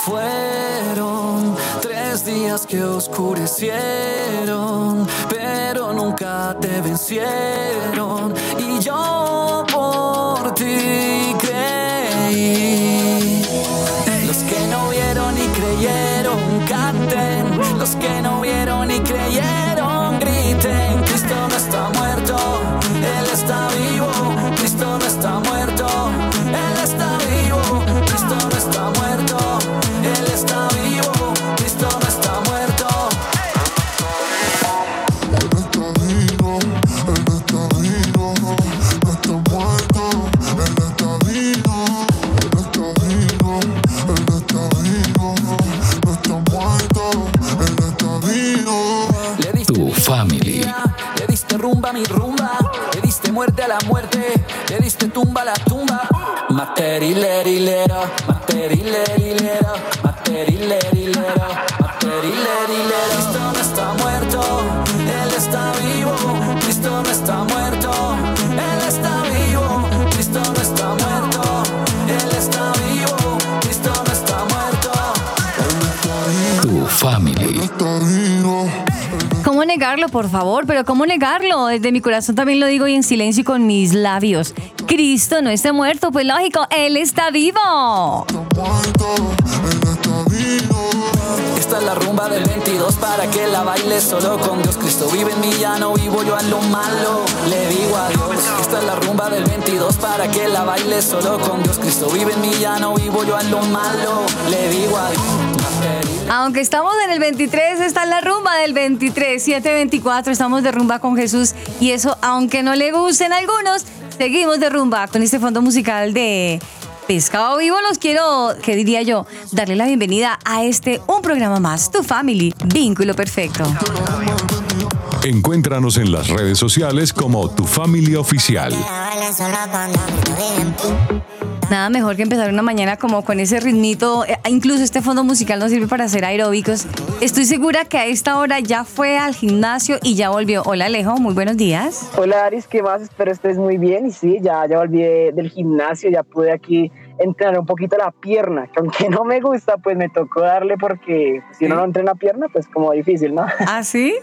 Fueron tres días que oscurecieron, pero nunca te vencieron. Y yo por ti creí. Los que no vieron y creyeron, canten. Los que no tumba la tumba. Materilerilero, materilerilero, materilerilero, materilerilero. Cristo no está muerto, Él está vivo. Cristo no está negarlo, por favor? Pero ¿cómo negarlo? Desde mi corazón también lo digo y en silencio y con mis labios. Cristo no está muerto, pues lógico, Él está vivo. Esta es la rumba del 22 para que la baile solo con Dios. Cristo vive en mí, ya no vivo yo a lo malo. Le digo a Dios. Esta es la rumba del 22 para que la baile solo con Dios. Cristo vive en mí, ya no vivo yo a lo malo. Le digo a Dios. Aunque estamos en el 23, está en la rumba del 23, 724, estamos de rumba con Jesús. Y eso, aunque no le gusten a algunos, seguimos de rumba con este fondo musical de Pescado Vivo. Los quiero, ¿qué diría yo? Darle la bienvenida a este, un programa más, Tu Family, Vínculo Perfecto. Encuéntranos en las redes sociales como Tu Familia Oficial. Nada mejor que empezar una mañana como con ese ritmito. Eh, Incluso este fondo musical nos sirve para hacer aeróbicos. Estoy segura que a esta hora ya fue al gimnasio y ya volvió. Hola Alejo, muy buenos días. Hola Aris, ¿qué más? Espero estés muy bien. Y sí, ya, ya volví de- del gimnasio, ya pude aquí entrenar un poquito la pierna, que aunque no me gusta, pues me tocó darle porque si uno no entrena pierna, pues como difícil, ¿no? ¿Ah, sí?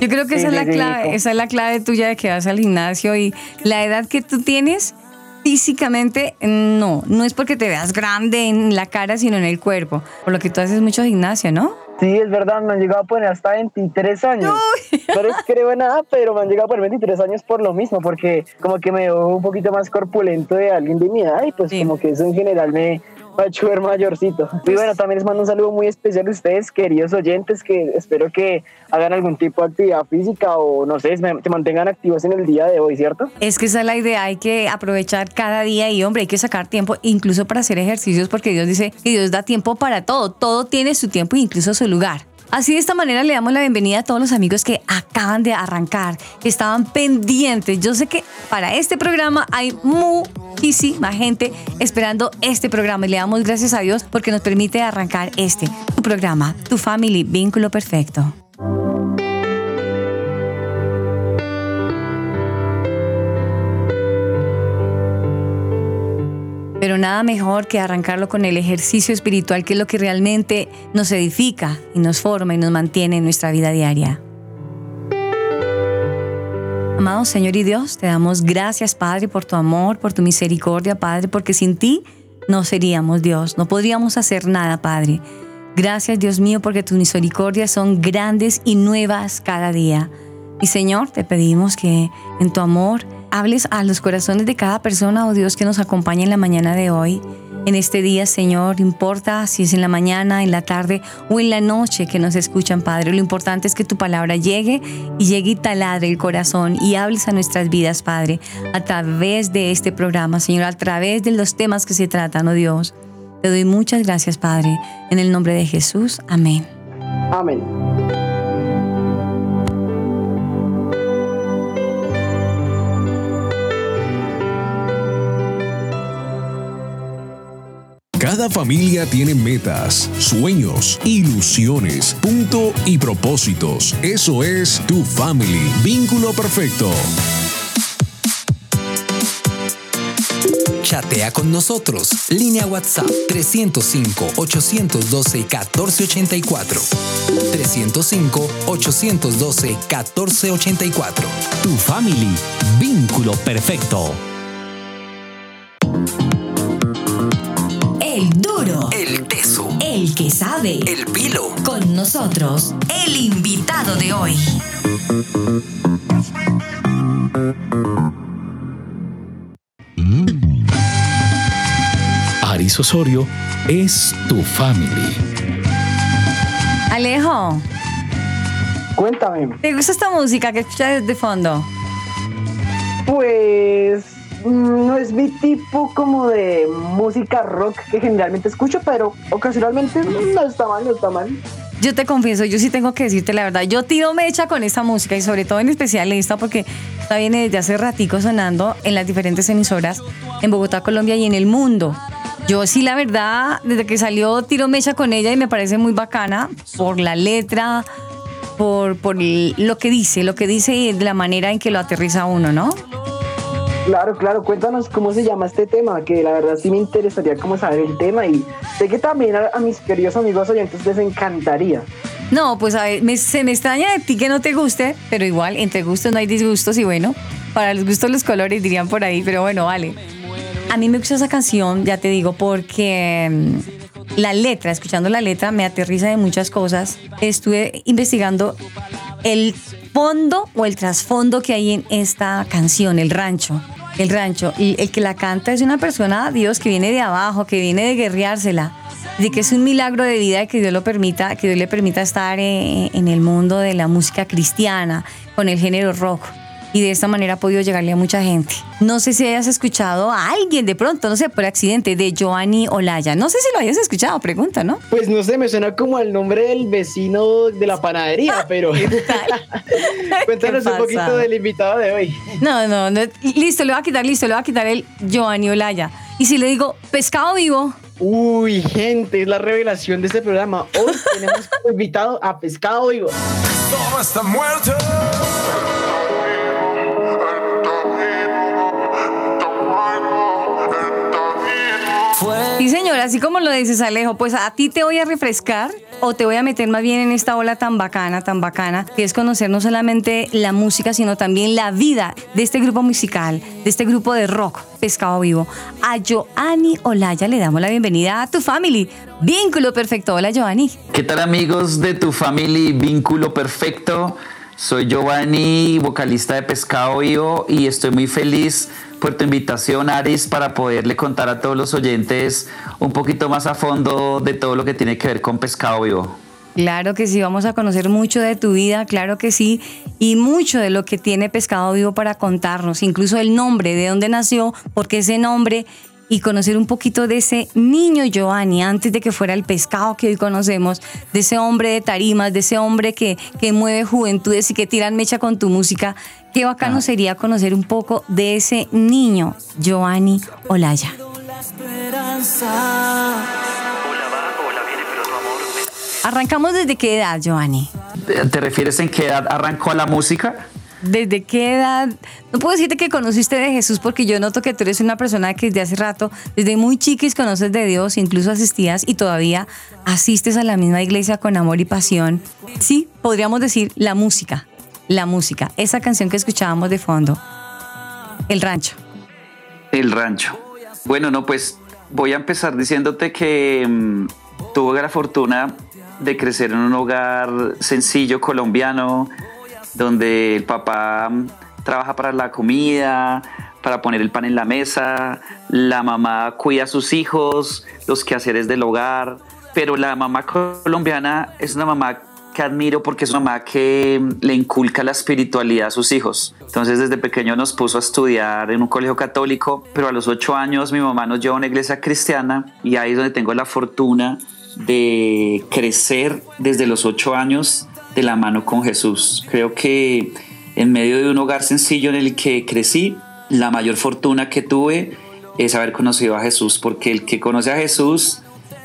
Yo creo que Sí, esa es sí, la sí, clave, esa es la clave tuya de que vas al gimnasio y la edad que tú tienes físicamente no, no es porque te veas grande en la cara, sino en el cuerpo. Por lo que tú haces mucho gimnasio, ¿no? Sí, es verdad, me han llegado a poner hasta 23 años. Pero es creo en nada, pero me han llegado a poner 23 años por lo mismo, porque como que me veo un poquito más corpulento de alguien de mi edad y pues Sí. como que eso en general me ver mayorcito. Y bueno, también les mando un saludo muy especial a ustedes, queridos oyentes, que espero que hagan algún tipo de actividad física o no sé, se mantengan activos en el día de hoy, ¿cierto? Es que esa es la idea, hay que aprovechar cada día y hombre, hay que sacar tiempo incluso para hacer ejercicios porque Dios dice que Dios da tiempo para todo, todo tiene su tiempo e incluso su lugar. Así de esta manera le damos la bienvenida a todos los amigos que acaban de arrancar, que estaban pendientes. Yo sé que para este programa hay muchísima gente esperando este programa y le damos gracias a Dios porque nos permite arrancar este, tu programa, tu family, vínculo perfecto. Pero nada mejor que arrancarlo con el ejercicio espiritual, que es lo que realmente nos edifica y nos forma y nos mantiene en nuestra vida diaria. Amado Señor y Dios, te damos gracias, Padre, por tu amor, por tu misericordia, Padre, porque sin ti no seríamos Dios, no podríamos hacer nada, Padre. Gracias, Dios mío, porque tus misericordias son grandes y nuevas cada día. Y Señor, te pedimos que en tu amor hables a los corazones de cada persona, oh Dios, que nos acompaña en la mañana de hoy. en este día, Señor. Importa si es en la mañana, en la tarde o en la noche que nos escuchan, Padre. Lo importante es que tu palabra llegue y llegue y taladre el corazón y hables a nuestras vidas, Padre, a través de este programa, Señor, a través de los temas que se tratan, oh Dios. Te doy muchas gracias, Padre. En el nombre de Jesús. Amén. Amén. Cada familia tiene metas, sueños, ilusiones, punto y propósitos. Eso es tu family. Vínculo perfecto. Chatea con nosotros. Línea WhatsApp 305-812-1484. 305-812-1484. Tu family. Vínculo perfecto. Sabe. El pilo. Con nosotros, el invitado de hoy. Aris Osorio es tu family. Alejo, Cuéntame. ¿te gusta esta música que escuchas de fondo? Pues mm, no es mi tipo como de música rock que generalmente escucho, pero ocasionalmente no está mal, no está mal. Yo te confieso, yo sí tengo que decirte la verdad. Yo tiro mecha con esta música y sobre todo en especial esta porque esta viene desde hace ratico sonando en las diferentes emisoras en Bogotá, Colombia y en el mundo. Yo sí, la verdad, desde que salió tiro mecha con ella y me parece muy bacana por la letra, por, por lo que dice, lo que dice y la manera en que lo aterriza uno, ¿no? Claro, claro, cuéntanos cómo se llama este tema, que la verdad sí me interesaría como saber el tema y sé que también a, mis queridos amigos oyentes les encantaría. No, pues a ver, me- se me extraña de ti que no te guste, pero igual, entre gustos no hay disgustos y bueno, para los gustos los colores dirían por ahí, pero bueno, vale. A mí me gusta esa canción, ya te digo, porque mm, la letra, escuchando la letra, me aterriza de muchas cosas. Estuve investigando el fondo o el trasfondo que hay en esta canción, el rancho. El rancho. Y el que la canta es una persona, Dios, que viene de abajo, que viene de guerreársela. De que es un milagro de vida y que Dios lo permita, que Dios le permita estar eh, en el mundo de la música cristiana, con el género rock. Y de esta manera ha podido llegarle a mucha gente. No sé si hayas escuchado a alguien de pronto, no sé, por accidente, de Joanny Olaya. No sé si lo hayas escuchado, pregunta, ¿no? Pues no sé, me suena como el nombre del vecino de la panadería, pero cuéntanos ¿Qué un poquito del invitado de hoy. No, no, no. Listo, le voy a quitar, listo, le voy a quitar el Giovanni Olaya. Y si le digo pescado vivo, Uy, gente, es la revelación de este programa. Hoy tenemos como invitado a Pescado Vivo. Todo está muerto. Sí señor, así como lo dices Alejo, pues a ti te voy a refrescar o te voy a meter más bien en esta ola tan bacana, tan bacana, que es conocer no solamente la música, sino también la vida de este grupo musical, de este grupo de rock, Pescado Vivo. A Joanny Olaya le damos la bienvenida a tu family. Vínculo perfecto. Hola Joanny. ¿Qué tal amigos de tu family Vínculo Perfecto? Soy Giovanni, vocalista de Pescado Vivo y estoy muy feliz por tu invitación, Aris, para poderle contar a todos los oyentes un poquito más a fondo de todo lo que tiene que ver con Pescado Vivo. Claro que sí, vamos a conocer mucho de tu vida, claro que sí, y mucho de lo que tiene Pescado Vivo para contarnos, incluso el nombre, de dónde nació, por qué ese nombre, y conocer un poquito de ese niño Giovanni antes de que fuera el pescado que hoy conocemos, de ese hombre de tarimas, de ese hombre que, que mueve juventudes y que tiran mecha con tu música. Qué bacano sería conocer un poco de ese niño Giovanni Olaya. Arrancamos desde qué edad, Giovanni? ¿Te te refieres en qué edad arrancó la música? ¿Desde qué edad? No puedo decirte que conociste de Jesús porque yo noto que tú eres una persona que desde hace rato, desde muy chiquis conoces de Dios, incluso asistías y todavía asistes a la misma iglesia con amor y pasión. Sí, podríamos decir la música, la música, esa canción que escuchábamos de fondo, El Rancho. El rancho. Bueno, no, pues voy a empezar diciéndote que mm, tuve la fortuna de crecer en un hogar sencillo colombiano, donde el papá mm, trabaja para la comida, para poner el pan en la mesa, la mamá cuida a sus hijos, los quehaceres del hogar, pero la mamá colombiana es una mamá que admiro porque es una mamá que le inculca la espiritualidad a sus hijos. Entonces desde pequeño nos puso a estudiar en un colegio católico, pero a los ocho años mi mamá nos lleva a una iglesia cristiana y ahí es donde tengo la fortuna de crecer desde los ocho años de la mano con Jesús. Creo que en medio de un hogar sencillo en el que crecí, la mayor fortuna que tuve es haber conocido a Jesús, porque el que conoce a Jesús,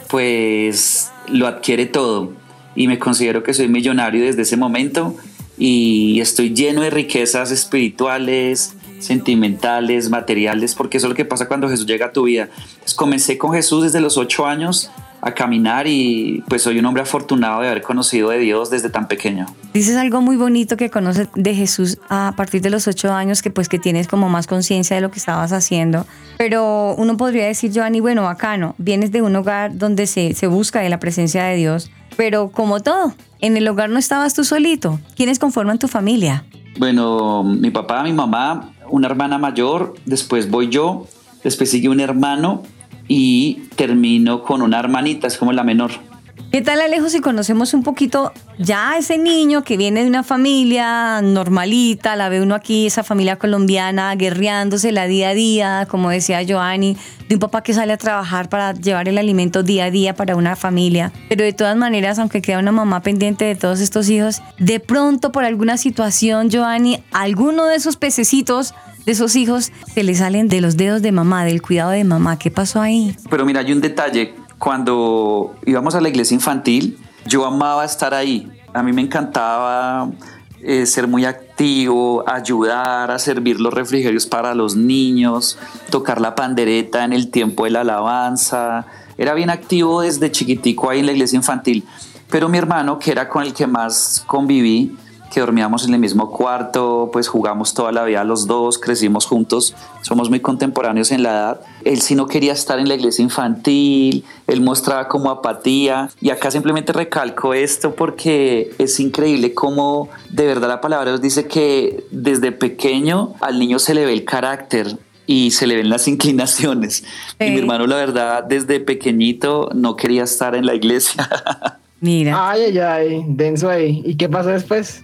pues lo adquiere todo y me considero que soy millonario desde ese momento y estoy lleno de riquezas espirituales, sentimentales, materiales, porque eso es lo que pasa cuando Jesús llega a tu vida. Pues comencé con Jesús desde los ocho años a caminar y pues soy un hombre afortunado de haber conocido de Dios desde tan pequeño. Dices algo muy bonito que conoces de Jesús a partir de los ocho años, que pues que tienes como más conciencia de lo que estabas haciendo. Pero uno podría decir, Giovanni, bueno, bacano, vienes de un hogar donde se, se busca de la presencia de Dios, pero como todo, en el hogar no estabas tú solito. ¿Quiénes conforman tu familia? Bueno, mi papá, mi mamá, una hermana mayor, después voy yo, después sigue un hermano y termino con una hermanita, es como la menor. ¿Qué tal Alejo si conocemos un poquito ya a ese niño que viene de una familia normalita, la ve uno aquí, esa familia colombiana guerreándose la día a día, como decía Joanny, de un papá que sale a trabajar para llevar el alimento día a día para una familia, pero de todas maneras, aunque queda una mamá pendiente de todos estos hijos, de pronto por alguna situación, Joanny, alguno de esos pececitos de esos hijos se le salen de los dedos de mamá, del cuidado de mamá. ¿Qué pasó ahí? Pero mira, hay un detalle. Cuando íbamos a la iglesia infantil, yo amaba estar ahí. A mí me encantaba eh, ser muy activo, ayudar a servir los refrigerios para los niños, tocar la pandereta en el tiempo de la alabanza. Era bien activo desde chiquitico ahí en la iglesia infantil. Pero mi hermano, que era con el que más conviví, que dormíamos en el mismo cuarto, pues jugamos toda la vida los dos, crecimos juntos, somos muy contemporáneos en la edad. Él sí no quería estar en la iglesia infantil, él mostraba como apatía y acá simplemente recalco esto porque es increíble cómo de verdad la palabra nos dice que desde pequeño al niño se le ve el carácter, y se le ven las inclinaciones. Y mi hermano, la verdad, desde pequeñito no quería estar en la iglesia. Mira. Ay, ay, ay, denso ahí. ¿Y qué pasó después?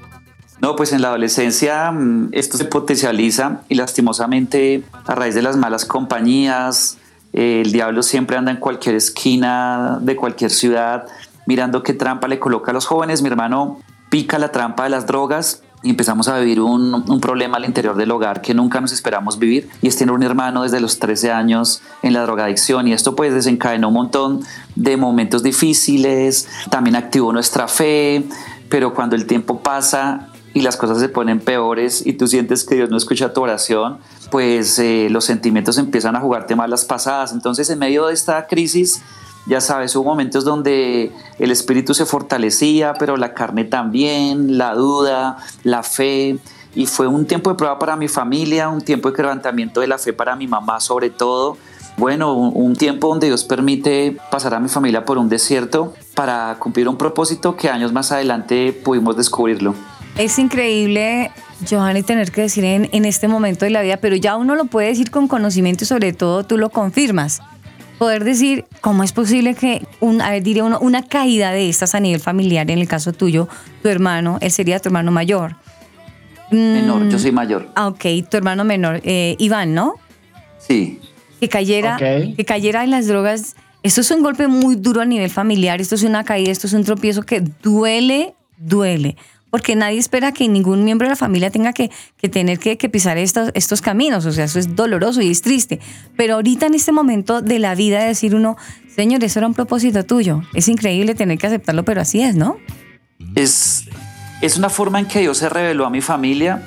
No, pues en la adolescencia mm, esto se potencializa y lastimosamente a raíz de las malas compañías, eh, el diablo siempre anda en cualquier esquina de cualquier ciudad mirando qué trampa le coloca a los jóvenes. Mi hermano pica la trampa de las drogas y empezamos a vivir un, problema al interior del hogar que nunca nos esperamos vivir y es tener un hermano desde los 13 años en la drogadicción y esto pues desencadenó un montón de momentos difíciles, también activó nuestra fe, pero cuando el tiempo pasa y las cosas se ponen peores y tú sientes que Dios no escucha tu oración, pues eh, los sentimientos empiezan a jugarte malas pasadas. Entonces en medio de esta crisis, ya sabes, hubo momentos donde el espíritu se fortalecía, pero la carne también, la duda, la fe. Y fue un tiempo de prueba para mi familia, un tiempo de quebrantamiento de la fe para mi mamá sobre todo. Bueno, un tiempo donde Dios permite pasar a mi familia por un desierto para cumplir un propósito que años más adelante pudimos descubrirlo. Es increíble, Johanny, tener que decir en, en, este momento de la vida, pero ya uno lo puede decir con conocimiento y sobre todo tú lo confirmas. Poder decir, ¿cómo es posible que, un, a ver, diría uno, una caída de estas a nivel familiar, en el caso tuyo, tu hermano, él sería tu hermano mayor? Menor, mm, yo soy mayor. Ah, ok, tu hermano menor, eh, Iván, ¿no? Sí. Que cayera, okay. que cayera en las drogas, esto es un golpe muy duro a nivel familiar, esto es una caída, esto es un tropiezo que duele, duele porque nadie espera que ningún miembro de la familia tenga que, que tener que, que, pisar estos, estos caminos, o sea, eso es doloroso y es triste. Pero ahorita en este momento de la vida decir uno, Señor, eso era un propósito tuyo, es increíble tener que aceptarlo, pero así es, ¿no? Es, es una forma en que Dios se reveló a mi familia,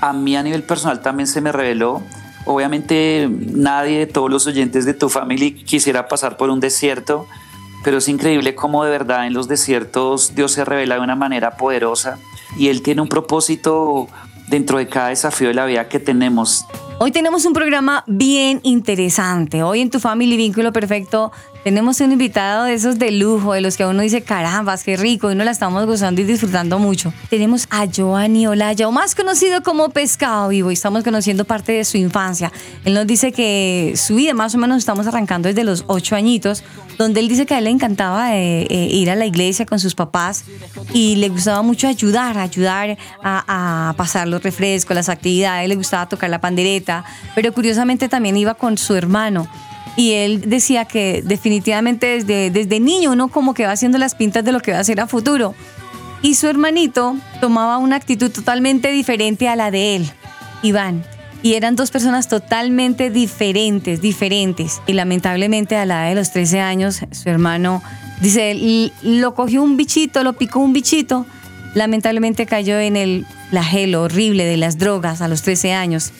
a mí a nivel personal también se me reveló. Obviamente nadie de todos los oyentes de tu familia quisiera pasar por un desierto, pero es increíble cómo de verdad en los desiertos Dios se revela de una manera poderosa y Él tiene un propósito dentro de cada desafío de la vida que tenemos. Hoy tenemos un programa bien interesante. Hoy en Tu Family Vínculo Perfecto Tenemos un invitado de esos de lujo, de los que uno dice, caramba, qué rico, y no la estamos gozando y disfrutando mucho. Tenemos a Giovanni Olaya, o más conocido como Pescado Vivo, y estamos conociendo parte de su infancia. Él nos dice que su vida más o menos estamos arrancando desde los ocho añitos, donde él dice que a él le encantaba eh, eh, ir a la iglesia con sus papás y le gustaba mucho ayudar, ayudar a pasar los refrescos, las actividades, le gustaba tocar la pandereta, pero curiosamente también iba con su hermano y él decía que definitivamente desde, desde niño uno como que va haciendo las pintas de lo que va a hacer a futuro. Y su hermanito tomaba una actitud totalmente diferente a la de él, Iván. Y eran dos personas totalmente diferentes, diferentes. Y lamentablemente a la edad de los 13 años, su hermano, dice, lo cogió un bichito, lo picó un bichito. Lamentablemente cayó en el flagelo horrible de las drogas a los 13 años.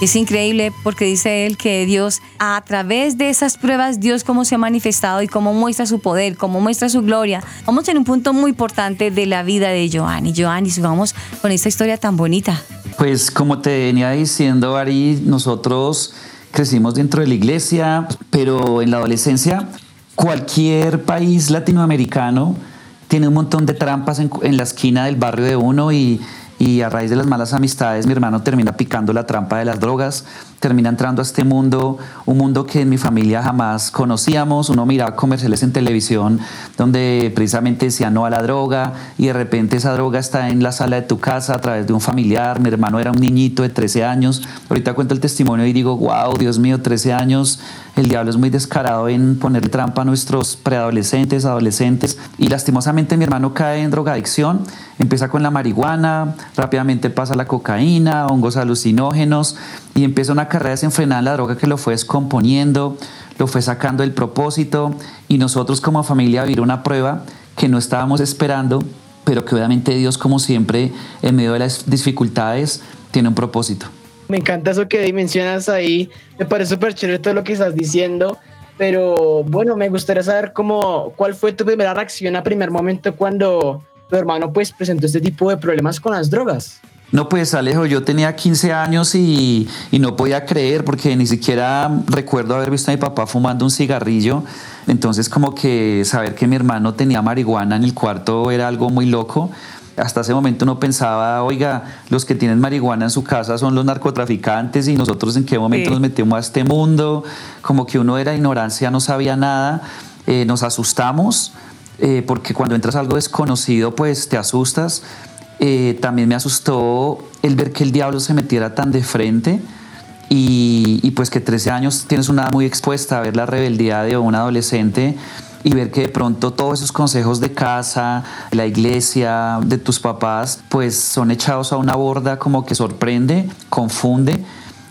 Es increíble porque dice él que Dios, a través de esas pruebas, Dios cómo se ha manifestado y cómo muestra su poder, cómo muestra su gloria. Vamos en un punto muy importante de la vida de Joanny. Joanny, sigamos con esta historia tan bonita. Pues como te venía diciendo, Ari, nosotros crecimos dentro de la iglesia, pero en la adolescencia cualquier país latinoamericano tiene un montón de trampas en la esquina del barrio de uno y y a raíz de las malas amistades mi hermano termina picando la trampa de las drogas, termina entrando a este mundo, un mundo que en mi familia jamás conocíamos, uno miraba comerciales en televisión donde precisamente decía no a la droga y de repente esa droga está en la sala de tu casa a través de un familiar, mi hermano era un niñito de 13 años, ahorita cuento el testimonio y digo, wow, Dios mío, 13 años, el diablo es muy descarado en ponerle trampa a nuestros preadolescentes, adolescentes y lastimosamente mi hermano cae en drogadicción, empieza con la marihuana, rápidamente pasa la cocaína, hongos alucinógenos y empieza una carrera desenfrenada en la droga que lo fue descomponiendo, lo fue sacando del propósito y nosotros como familia vivir una prueba que no estábamos esperando, pero que obviamente Dios como siempre en medio de las dificultades tiene un propósito. Me encanta eso que mencionas ahí, me parece súper chévere todo lo que estás diciendo, pero bueno, me gustaría saber cómo, cuál fue tu primera reacción a primer momento cuando tu hermano pues presentó este tipo de problemas con las drogas. No, pues Alejo, yo tenía 15 años y, y, no podía creer porque ni siquiera recuerdo haber visto a mi papá fumando un cigarrillo. Entonces como que saber que mi hermano tenía marihuana en el cuarto era algo muy loco. Hasta ese momento no pensaba, oiga, los que tienen marihuana en su casa son los narcotraficantes y nosotros en qué momento sí. nos metimos a este mundo. Como que uno era ignorancia, no sabía nada. Eh, nos asustamos eh, porque cuando entras a algo desconocido pues te asustas eh, también me asustó el ver que el diablo se metiera tan de frente y, y, pues que 13 años tienes una edad muy expuesta a ver la rebeldía de un adolescente y ver que de pronto todos esos consejos de casa, la iglesia, de tus papás, pues son echados a una borda como que sorprende, confunde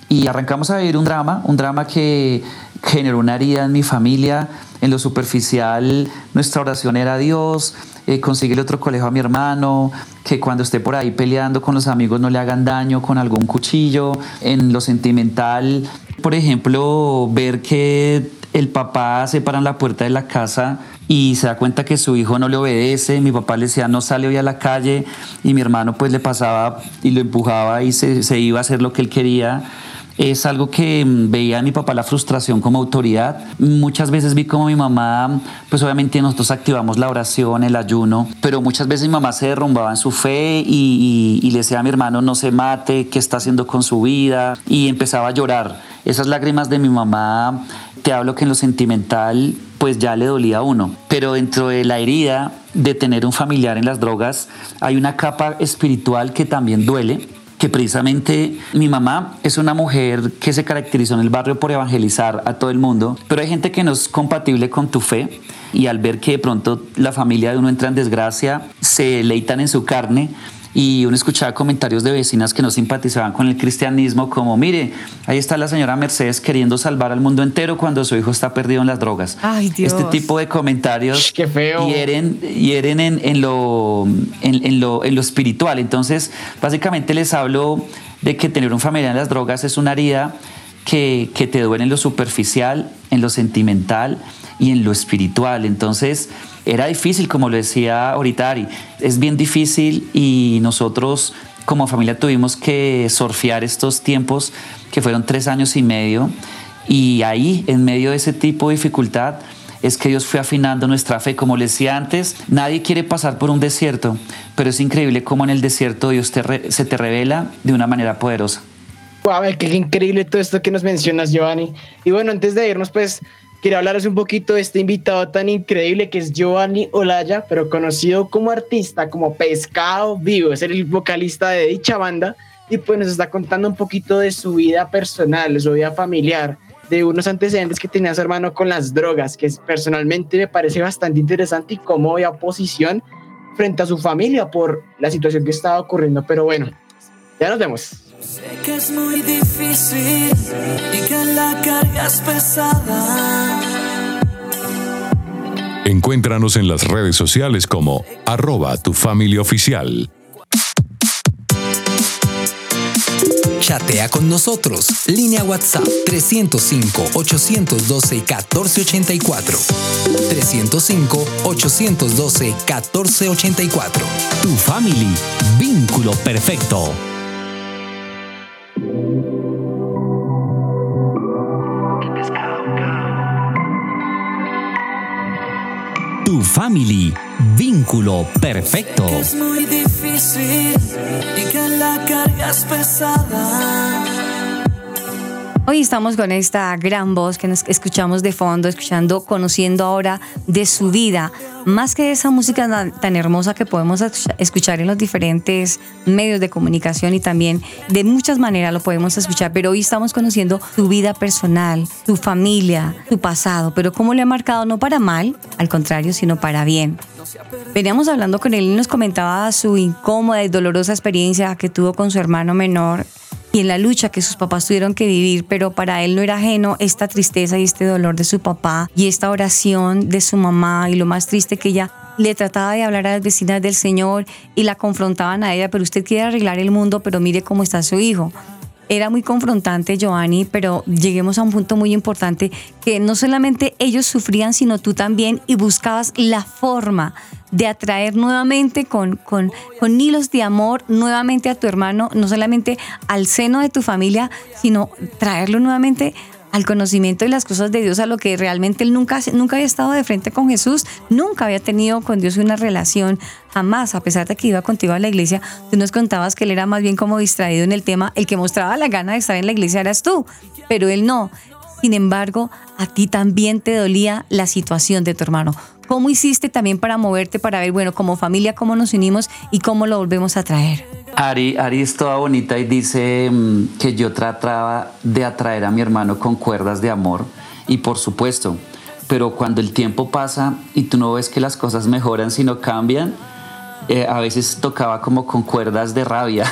y arrancamos a vivir un drama, un drama que generó una herida en mi familia. En lo superficial, nuestra oración era Dios, eh, consíguele otro colegio a mi hermano, que cuando esté por ahí peleando con los amigos no le hagan daño con algún cuchillo. En lo sentimental, por ejemplo, ver que el papá se para en la puerta de la casa y se da cuenta que su hijo no le obedece. Mi papá le decía no sale hoy a la calle y mi hermano pues le pasaba y lo empujaba y se, se iba a hacer lo que él quería es algo que veía a mi papá la frustración como autoridad. Muchas veces vi como mi mamá, pues obviamente nosotros activamos la oración, el ayuno, pero muchas veces mi mamá se derrumbaba en su fe y, y, y le decía a mi hermano no se mate, qué está haciendo con su vida y empezaba a llorar. Esas lágrimas de mi mamá, te hablo que en lo sentimental pues ya le dolía a uno, pero dentro de la herida de tener un familiar en las drogas hay una capa espiritual que también duele precisamente mi mamá es una mujer que se caracterizó en el barrio por evangelizar a todo el mundo, pero hay gente que no es compatible con tu fe y al ver que de pronto la familia de uno entra en desgracia, se leitan en su carne y uno escuchaba comentarios de vecinas que no simpatizaban con el cristianismo, como, mire, ahí está la señora Mercedes queriendo salvar al mundo entero cuando su hijo está perdido en las drogas. Ay, Dios. Este tipo de comentarios Qué feo. hieren, hieren en, en, lo, en, en, lo, en lo espiritual. Entonces, básicamente les hablo de que tener un familiar en las drogas es una herida que, que te duele en lo superficial, en lo sentimental y en lo espiritual. Entonces, era difícil, como lo decía ahorita Ari, es bien difícil y nosotros como familia tuvimos que surfear estos tiempos que fueron tres años y medio y ahí, en medio de ese tipo de dificultad, es que Dios fue afinando nuestra fe. Como les decía antes, nadie quiere pasar por un desierto, pero es increíble cómo en el desierto Dios te se te revela de una manera poderosa. Wow, qué increíble todo esto que nos mencionas, Giovanni. Y bueno, antes de irnos, pues quería hablaros un poquito de este invitado tan increíble que es Giovanni Olaya, pero conocido como artista, como Pescado Vivo, es el vocalista de dicha banda y pues nos está contando un poquito de su vida personal, de su vida familiar, de unos antecedentes que tenía su hermano con las drogas, que personalmente me parece bastante interesante y cómo había oposición frente a su familia por la situación que estaba ocurriendo. Pero bueno, ya nos vemos. Sé que es muy difícil y que la carga es pesada. Encuéntranos en las redes sociales como arroba tu familia oficial. Chatea con nosotros. Línea WhatsApp 305-812-1484. 305-812-1484. Tu family. Vínculo perfecto. Family. Vínculo perfecto. Hoy estamos con esta gran voz que nos escuchamos de fondo, escuchando, conociendo ahora de su vida, más que de esa música tan, hermosa que podemos escuchar en los diferentes medios de comunicación y también de muchas maneras lo podemos escuchar, pero hoy estamos conociendo su vida personal, su familia, su pasado, pero cómo le ha marcado no para mal, al contrario, sino para bien. Veníamos hablando con él y nos comentaba su incómoda y dolorosa experiencia que tuvo con su hermano menor y en la lucha que sus papás tuvieron que vivir, pero para él no era ajeno esta tristeza y este dolor de su papá y esta oración de su mamá y lo más triste que ella le trataba de hablar a las vecinas del Señor y la confrontaban a ella, pero usted quiere arreglar el mundo, pero mire cómo está su hijo. Era muy confrontante, Giovanni, pero lleguemos a un punto muy importante que no solamente ellos sufrían, sino tú también y buscabas la forma de atraer nuevamente con, con, con hilos de amor nuevamente a tu hermano, no solamente al seno de tu familia, sino traerlo nuevamente al conocimiento de las cosas de Dios, a lo que realmente él nunca, nunca había estado de frente con Jesús, nunca había tenido con Dios una relación, jamás, a pesar de que iba contigo a la iglesia, tú nos contabas que él era más bien como distraído en el tema, el que mostraba la gana de estar en la iglesia eras tú, pero él no. Sin embargo, a ti también te dolía la situación de tu hermano. ¿Cómo hiciste también para moverte, para ver, bueno, como familia, cómo nos unimos y cómo lo volvemos a traer? Ari, Ari es toda bonita y dice mm, que yo trataba de atraer a mi hermano con cuerdas de amor y por supuesto, pero cuando el tiempo pasa y tú no ves que las cosas mejoran sino cambian, eh, a veces tocaba como con cuerdas de rabia,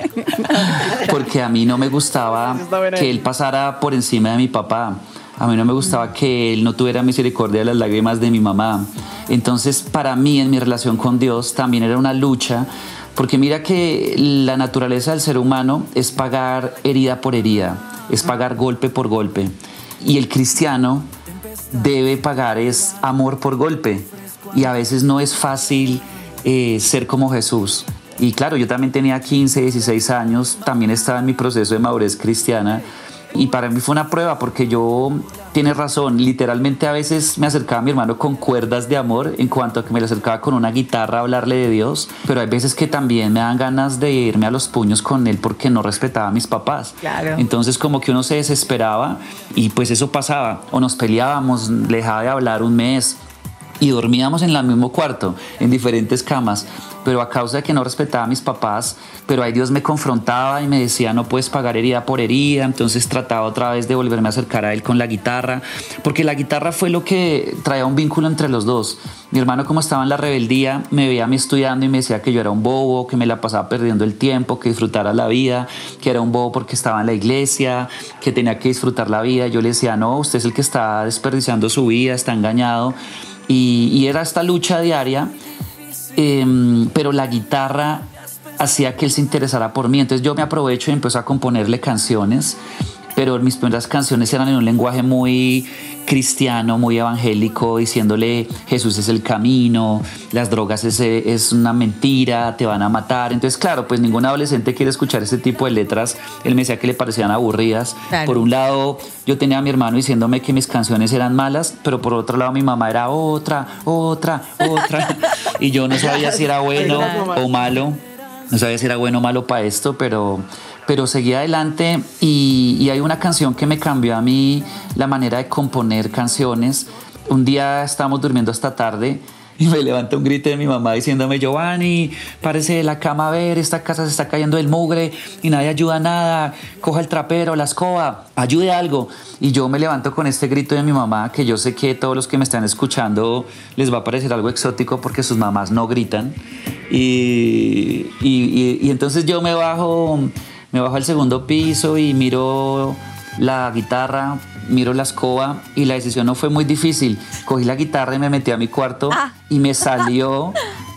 porque a mí no me gustaba que él pasara por encima de mi papá. A mí no me gustaba que él no tuviera misericordia de las lágrimas de mi mamá. Entonces, para mí, en mi relación con Dios, también era una lucha, porque mira que la naturaleza del ser humano es pagar herida por herida, es pagar golpe por golpe. Y el cristiano debe pagar es amor por golpe. Y a veces no es fácil eh, ser como Jesús. Y claro, yo también tenía 15, 16 años, también estaba en mi proceso de madurez cristiana y para mí fue una prueba porque yo, tienes razón, literalmente a veces me acercaba a mi hermano con cuerdas de amor en cuanto a que me le acercaba con una guitarra a hablarle de Dios, pero hay veces que también me dan ganas de irme a los puños con él porque no respetaba a mis papás. Claro. Entonces como que uno se desesperaba y pues eso pasaba, o nos peleábamos, le dejaba de hablar un mes, y dormíamos en el mismo cuarto, en diferentes camas, pero a causa de que no respetaba a mis papás, pero ahí Dios me confrontaba y me decía, no puedes pagar herida por herida, entonces trataba otra vez de volverme a acercar a él con la guitarra, porque la guitarra fue lo que traía un vínculo entre los dos. Mi hermano como estaba en la rebeldía, me veía a mí estudiando y me decía que yo era un bobo, que me la pasaba perdiendo el tiempo, que disfrutara la vida, que era un bobo porque estaba en la iglesia, que tenía que disfrutar la vida. Yo le decía, no, usted es el que está desperdiciando su vida, está engañado. Y, era esta lucha diaria, em, pero la guitarra hacía que él se interesara por mí. Entonces yo me aprovecho y empecé a componerle canciones pero mis primeras canciones eran en un lenguaje muy cristiano, muy evangélico, diciéndole Jesús es el camino, las drogas es, es, una mentira, te van a matar. Entonces, claro, pues ningún adolescente quiere escuchar ese tipo de letras. Él me decía que le parecían aburridas. Claro. Por un lado, yo tenía a mi hermano diciéndome que mis canciones eran malas, pero por otro lado mi mamá era otra, otra, otra. y yo no sabía si era bueno o malo. No sabía si era bueno o malo para esto, pero pero seguí adelante y, y, hay una canción que me cambió a mí la manera de componer canciones. Un día estábamos durmiendo hasta tarde y me levanta un grito de mi mamá diciéndome, Giovanni, párese de la cama a ver, esta casa se está cayendo del mugre y nadie ayuda a nada, coja el trapero, la escoba, ayude algo. Y yo me levanto con este grito de mi mamá, que yo sé que todos los que me están escuchando les va a parecer algo exótico porque sus mamás no gritan. Y, y entonces yo me bajo me bajo al segundo piso y miro la guitarra, miro la escoba y la decisión no fue muy difícil. Cogí la guitarra y me metí a mi cuarto Ah. y me salió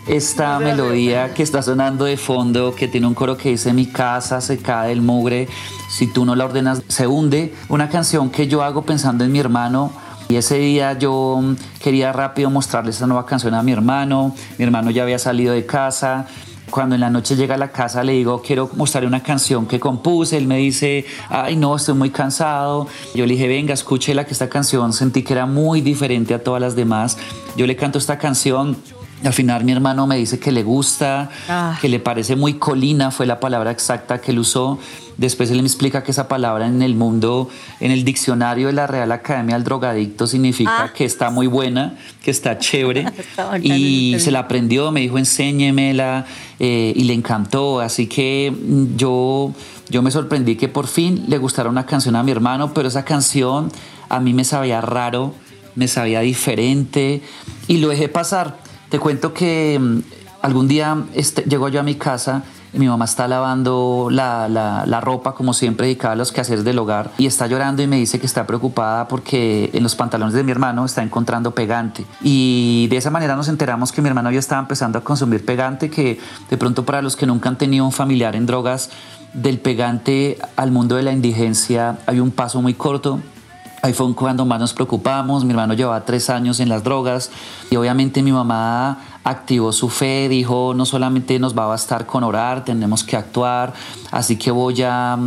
esta melodía que está sonando de fondo, que tiene un coro que dice mi casa se cae del mugre, si tú no la ordenas se hunde. Una canción que yo hago pensando en mi hermano. Y ese día yo quería rápido mostrarle esta nueva canción a mi hermano. Mi hermano ya había salido de casa cuando en la noche llega a la casa le digo, quiero mostrarle una canción que compuse. Él me dice, ay no, estoy muy cansado. Yo le dije, venga, escúchela, que esta canción sentí que era muy diferente a todas las demás. Yo le canto esta canción. Al final mi hermano me dice que le gusta, Ah. que le parece muy colina, fue la palabra exacta que él usó. Después él me explica que esa palabra en el mundo, en el diccionario de la Real Academia del Drogadicto, significa Ah. que está muy buena, que está chévere. Y se la aprendió, me dijo enséñemela eh, y le encantó. Así que mm, yo, yo me sorprendí que por fin le gustara una canción a mi hermano, pero esa canción a mí me sabía raro, me sabía diferente y lo dejé pasar. Te cuento que mm, algún día este, llego yo a mi casa mi mamá está lavando la, la, la, ropa, como siempre, dedicada a los quehaceres del hogar, y está llorando y me dice que está preocupada porque en los pantalones de mi hermano está encontrando pegante. Y de esa manera nos enteramos que mi hermano ya estaba empezando a consumir pegante, que de pronto para los que nunca han tenido un familiar en drogas, del pegante al mundo de la indigencia hay un paso muy corto. Ahí fue cuando más nos preocupamos. Mi hermano llevaba tres años en las drogas y obviamente mi mamá activó su fe, dijo no solamente nos va a bastar con orar, tenemos que actuar, así que voy a,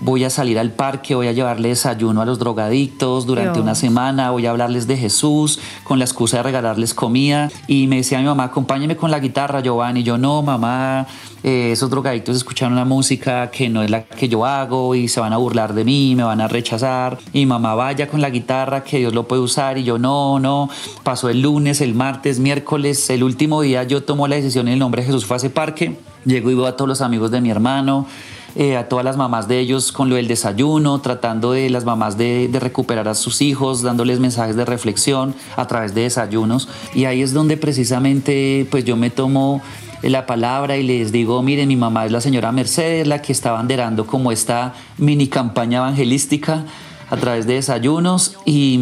voy a salir al parque, voy a llevarle desayuno a los drogadictos durante Dios. una semana, voy a hablarles de Jesús con la excusa de regalarles comida y me decía mi mamá, acompáñeme con la guitarra, Giovanni, y yo no, mamá, eh, esos drogadictos escuchan una música que no es la que yo hago y se van a burlar de mí, me van a rechazar. Y mamá, vaya con la guitarra que Dios lo puede usar. Y yo, no, no. Pasó el lunes, el martes, miércoles, el último día yo tomo la decisión en el nombre de Jesús fue a ese parque. Llego y veo a todos los amigos de mi hermano. Eh, a todas las mamás de ellos con lo del desayuno, tratando de las mamás de, recuperar a sus hijos, dándoles mensajes de reflexión a través de desayunos. Y ahí es donde precisamente pues yo me tomo la palabra y les digo, miren, mi mamá es la señora Mercedes, la que está banderando como esta mini campaña evangelística a través de desayunos y,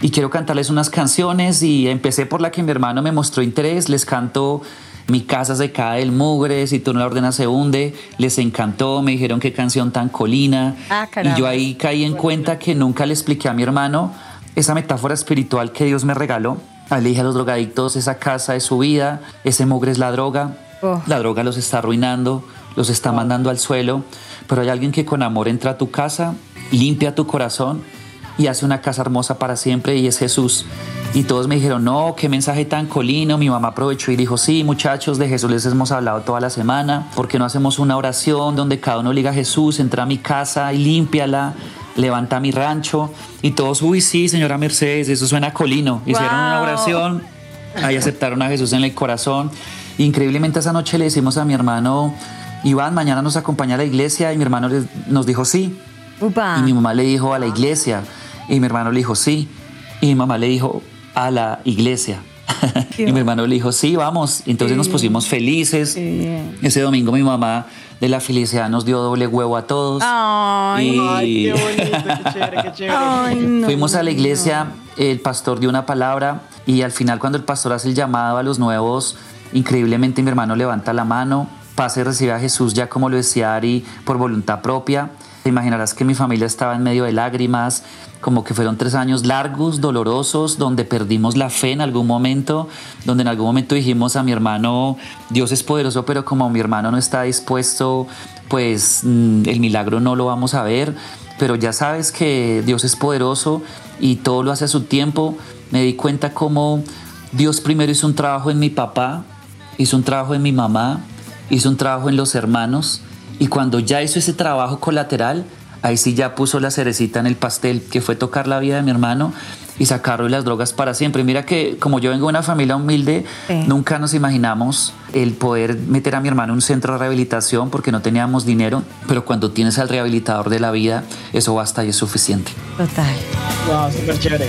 y quiero cantarles unas canciones y empecé por la que mi hermano me mostró interés, les canto mi casa se cae del mugre, si tú no la ordenas se hunde, les encantó, me dijeron qué canción tan colina Ah, y yo ahí caí en cuenta que nunca le expliqué a mi hermano esa metáfora espiritual que Dios me regaló. Ahí le dije a los drogadictos, esa casa es su vida, ese mugre es la droga, Oh. la droga los está arruinando, los está mandando al suelo, pero hay alguien que con amor entra a tu casa, limpia tu corazón y hace una casa hermosa para siempre y es Jesús. Y todos me dijeron, no, qué mensaje tan colino. Mi mamá aprovechó y dijo, sí, muchachos, de Jesús les hemos hablado toda la semana. ¿Por qué no hacemos una oración donde cada uno le diga a Jesús, entra a mi casa y límpiala, levanta mi rancho? Y todos, uy, sí, señora Mercedes, eso suena colino. Hicieron una Wow. oración, ahí aceptaron a Jesús en el corazón. Increíblemente esa noche le decimos a mi hermano, Iván, mañana nos acompaña a la iglesia y mi hermano nos dijo sí. Upa. Y mi mamá le dijo a la iglesia. Y mi hermano le dijo sí. Y mi mamá le dijo a la iglesia. Qué y mi hermano le dijo sí, vamos. Entonces nos pusimos felices. Ese domingo mi mamá de la felicidad nos dio doble huevo a todos. Ay, y Qué bonito, qué chévere, qué chévere. ay, no. Fuimos a la iglesia, el pastor dio una palabra y al final cuando el pastor hace el llamado a los nuevos, increíblemente mi hermano levanta la mano, pasa y recibe a Jesús ya como lo decía Ari por voluntad propia Te imaginarás que mi familia estaba en medio de lágrimas, como que fueron tres años largos, dolorosos, donde perdimos la fe en algún momento, donde en algún momento dijimos a mi hermano, Dios es poderoso, pero como mi hermano no está dispuesto, pues mm, el milagro no lo vamos a ver. Pero ya sabes que Dios es poderoso y todo lo hace a su tiempo. Me di cuenta cómo Dios primero hizo un trabajo en mi papá, hizo un trabajo en mi mamá, hizo un trabajo en los hermanos y cuando ya hizo ese trabajo colateral, ahí sí ya puso la cerecita en el pastel, que fue tocar la vida de mi hermano y sacarlo de las drogas para siempre. Mira que como yo vengo de una familia humilde, Sí. nunca nos imaginamos el poder meter a mi hermano en un centro de rehabilitación porque no teníamos dinero, pero cuando tienes al rehabilitador de la vida, eso basta y es suficiente. Total. Wow, súper chévere.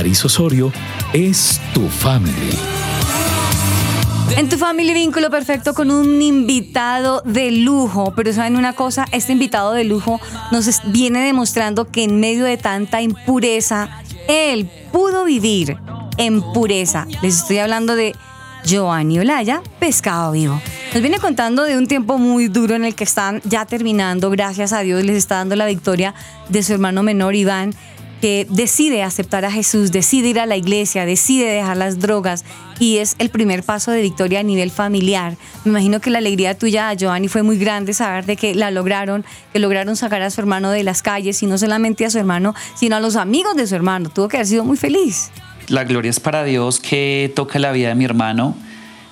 Aris Osorio es tu family. En tu familia vínculo perfecto con un invitado de lujo, pero saben una cosa, este invitado de lujo nos viene demostrando que en medio de tanta impureza, él pudo vivir en pureza. Les estoy hablando de Giovanni Olaya, pescado vivo. Nos viene contando de un tiempo muy duro en el que están ya terminando, gracias a Dios les está dando la victoria de su hermano menor Iván, que decide aceptar a Jesús, decide ir a la iglesia, decide dejar las drogas y es el primer paso de victoria a nivel familiar. Me imagino que la alegría tuya, Giovanni, fue muy grande saber de que la lograron, que lograron sacar a su hermano de las calles y no solamente a su hermano, sino a los amigos de su hermano. Tuvo que haber sido muy feliz. La gloria es para Dios que toca la vida de mi hermano.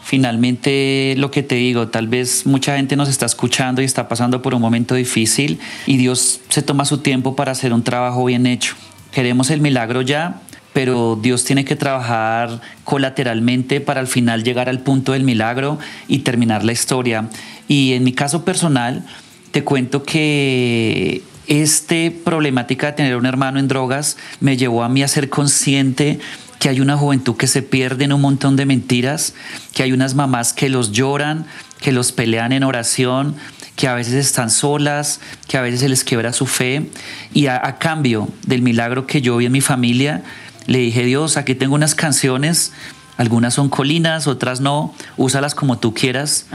Finalmente, lo que te digo, tal vez mucha gente nos está escuchando y está pasando por un momento difícil y Dios se toma su tiempo para hacer un trabajo bien hecho. Queremos el milagro ya, pero Dios tiene que trabajar colateralmente para al final llegar al punto del milagro y terminar la historia. Y en mi caso personal, te cuento que este problemática de tener un hermano en drogas me llevó a mí a ser consciente que hay una juventud que se pierde en un montón de mentiras, que hay unas mamás que los lloran, que los pelean en oración, que a veces están solas, que a veces se les quiebra su fe. Y a, a cambio del milagro que yo vi en mi familia, le dije, Dios, aquí tengo unas canciones, algunas son colinas, otras no, úsalas como tú quieras.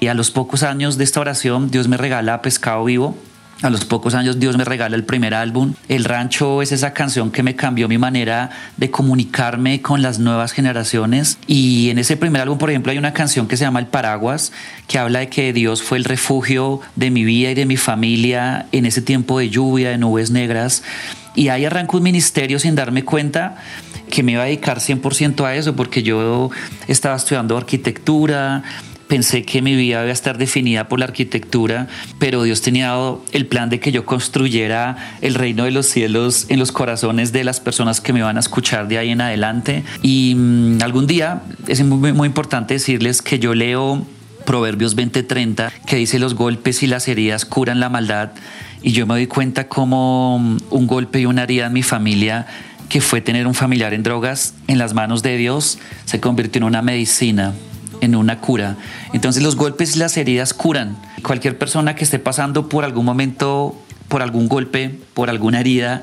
Y a los pocos años de esta oración, Dios me regala Pescado Vivo. A los pocos años Dios me regala el primer álbum. El rancho es esa canción que me cambió mi manera de comunicarme con las nuevas generaciones. Y en ese primer álbum, por ejemplo, hay una canción que se llama El Paraguas, que habla de que Dios fue el refugio de mi vida y de mi familia en ese tiempo de lluvia, de nubes negras. Y ahí arrancó un ministerio sin darme cuenta que me iba a dedicar 100% a eso, porque yo estaba estudiando arquitectura, pensé que mi vida iba a estar definida por la arquitectura, pero Dios tenía el plan de que yo construyera el reino de los cielos en los corazones de las personas que me iban a escuchar de ahí en adelante. Y mmm, algún día es muy, muy importante decirles que yo leo Proverbios 20:30, que dice los golpes y las heridas curan la maldad. Y yo me doy cuenta como un golpe y una herida en mi familia que fue tener un familiar en drogas en las manos de Dios se convirtió en una medicina en una cura. Entonces los golpes y las heridas curan. Cualquier persona que esté pasando por algún momento, por algún golpe, por alguna herida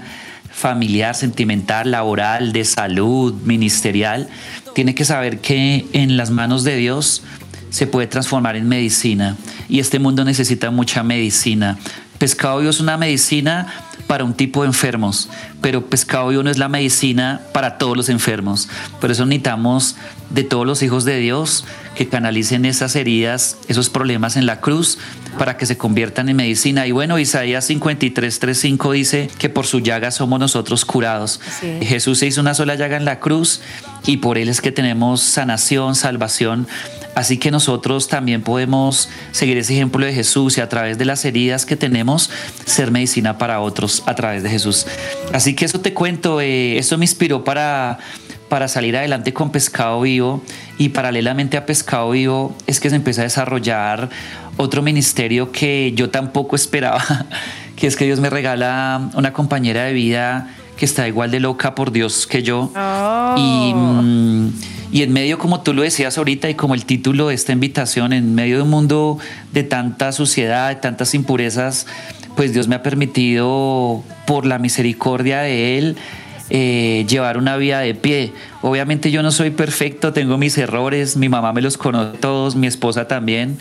familiar, sentimental, laboral, de salud, ministerial, tiene que saber que en las manos de Dios se puede transformar en medicina. Y este mundo necesita mucha medicina. Pescado vivo es una medicina para un tipo de enfermos, pero pescado vivo no es la medicina para todos los enfermos. Por eso necesitamos de todos los hijos de Dios que canalicen esas heridas, esos problemas en la cruz para que se conviertan en medicina. Y bueno, Isaías 53, 3, 5 dice que por su llaga somos nosotros curados. Jesús se hizo una sola llaga en la cruz y por él es que tenemos sanación, salvación. Así que nosotros también podemos seguir ese ejemplo de Jesús y a través de las heridas que tenemos, ser medicina para otros a través de Jesús. Así que eso te cuento, eh, eso me inspiró para, para salir adelante con Pescado Vivo y paralelamente a Pescado Vivo es que se empieza a desarrollar otro ministerio que yo tampoco esperaba, que es que Dios me regala una compañera de vida que está igual de loca por Dios que yo. Y, mm, y en medio, como tú lo decías ahorita, y como el título de esta invitación, en medio de un mundo de tanta suciedad, de tantas impurezas, pues Dios me ha permitido, por la misericordia de Él, eh, llevar una vida de pie. Obviamente yo no soy perfecto, tengo mis errores, mi mamá me los conoce todos, mi esposa también,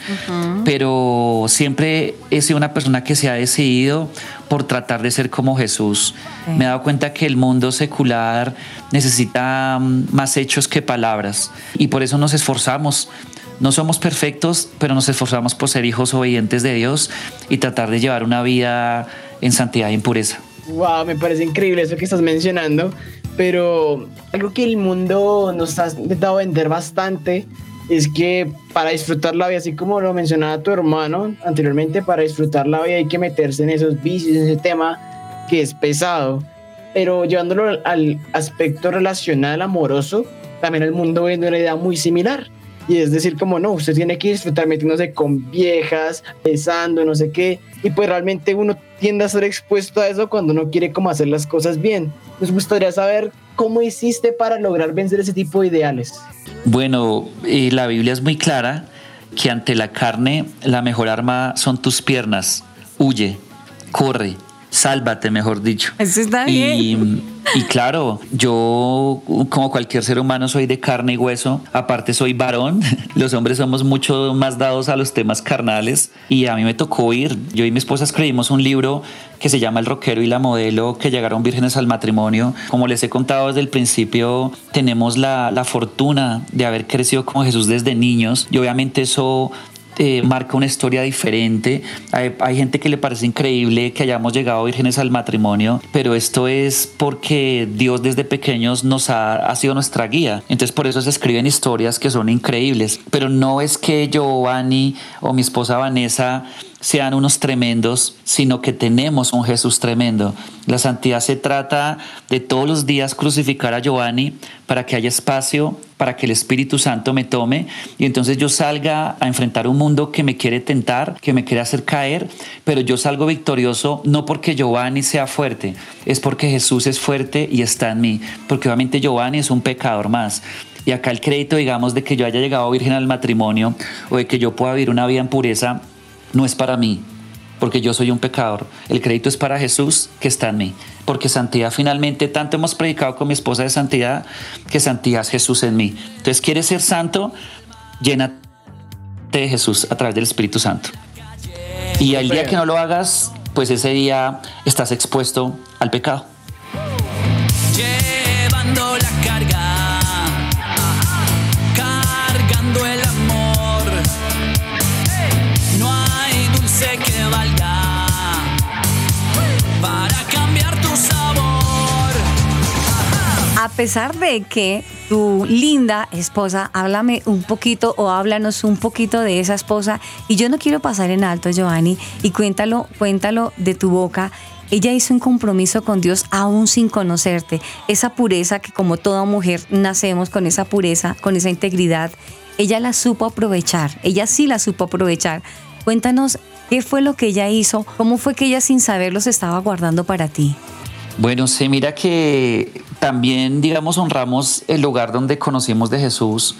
pero siempre he sido una persona que se ha decidido por tratar de ser como Jesús. Me he dado cuenta que el mundo secular necesita mm, más hechos que palabras y por eso nos esforzamos. No somos perfectos, pero nos esforzamos por ser hijos obedientes de Dios y tratar de llevar una vida en santidad y en pureza. Wow, me parece increíble eso que estás mencionando, pero algo que el mundo nos ha intentado vender bastante es que para disfrutar la vida, así como lo mencionaba tu hermano anteriormente, para disfrutar la vida hay que meterse en esos vicios, en ese tema que es pesado. Pero llevándolo al aspecto relacional, amoroso, también el mundo vende una idea muy similar. Y es decir, como no, usted tiene que disfrutar metiéndose con viejas, besando, no sé qué. Y pues realmente uno tiende a ser expuesto a eso cuando no quiere como hacer las cosas bien. Nos gustaría saber cómo hiciste para lograr vencer ese tipo de ideales. Bueno, eh, la Biblia es muy clara que ante la carne la mejor arma son tus piernas. Huye, corre, sálvate, mejor dicho. Eso está bien. Y claro, yo como cualquier ser humano soy de carne y hueso, aparte soy varón, los hombres somos mucho más dados a los temas carnales y a mí me tocó ir, yo y mi esposa escribimos un libro que se llama El rockero y la modelo que llegaron vírgenes al matrimonio. Como les he contado desde el principio, tenemos la, la fortuna de haber crecido como Jesús desde niños y obviamente eso marca una historia diferente. Hay, hay, gente que le parece increíble que hayamos llegado vírgenes al matrimonio, pero esto es porque Dios desde pequeños nos ha, ha sido nuestra guía. Entonces por eso se escriben historias que son increíbles. Pero no es que Giovanni o mi esposa Vanessa sean unos tremendos, sino que tenemos un Jesús tremendo. La santidad se trata de todos los días crucificar a Giovanni para que haya espacio, para que el Espíritu Santo me tome y entonces yo salga a enfrentar un mundo que me quiere tentar, que me quiere hacer caer, pero yo salgo victorioso no porque Giovanni sea fuerte, es porque Jesús es fuerte y está en mí, porque obviamente Giovanni es un pecador más. Y acá el crédito, digamos, de que yo haya llegado virgen al matrimonio o de que yo pueda vivir una vida en pureza, no es para mí, porque yo soy un pecador. El crédito es para Jesús que está en mí. Porque santidad finalmente, tanto hemos predicado con mi esposa de santidad, que santidad es Jesús en mí. Entonces, ¿quieres ser santo? Llénate de Jesús a través del Espíritu Santo. Y el día que no lo hagas, pues ese día estás expuesto al pecado. Pesar de que tu linda esposa, háblame un poquito o háblanos un poquito de esa esposa. Y yo no quiero pasar en alto, Giovanni, y cuéntalo, cuéntalo de tu boca. Ella hizo un compromiso con Dios aún sin conocerte. Esa pureza que como toda mujer nacemos con esa pureza, con esa integridad, ella la supo aprovechar. Ella sí la supo aprovechar. Cuéntanos qué fue lo que ella hizo, cómo fue que ella sin saberlo se estaba guardando para ti. Bueno, se mira que también, digamos, honramos el lugar donde conocimos de Jesús,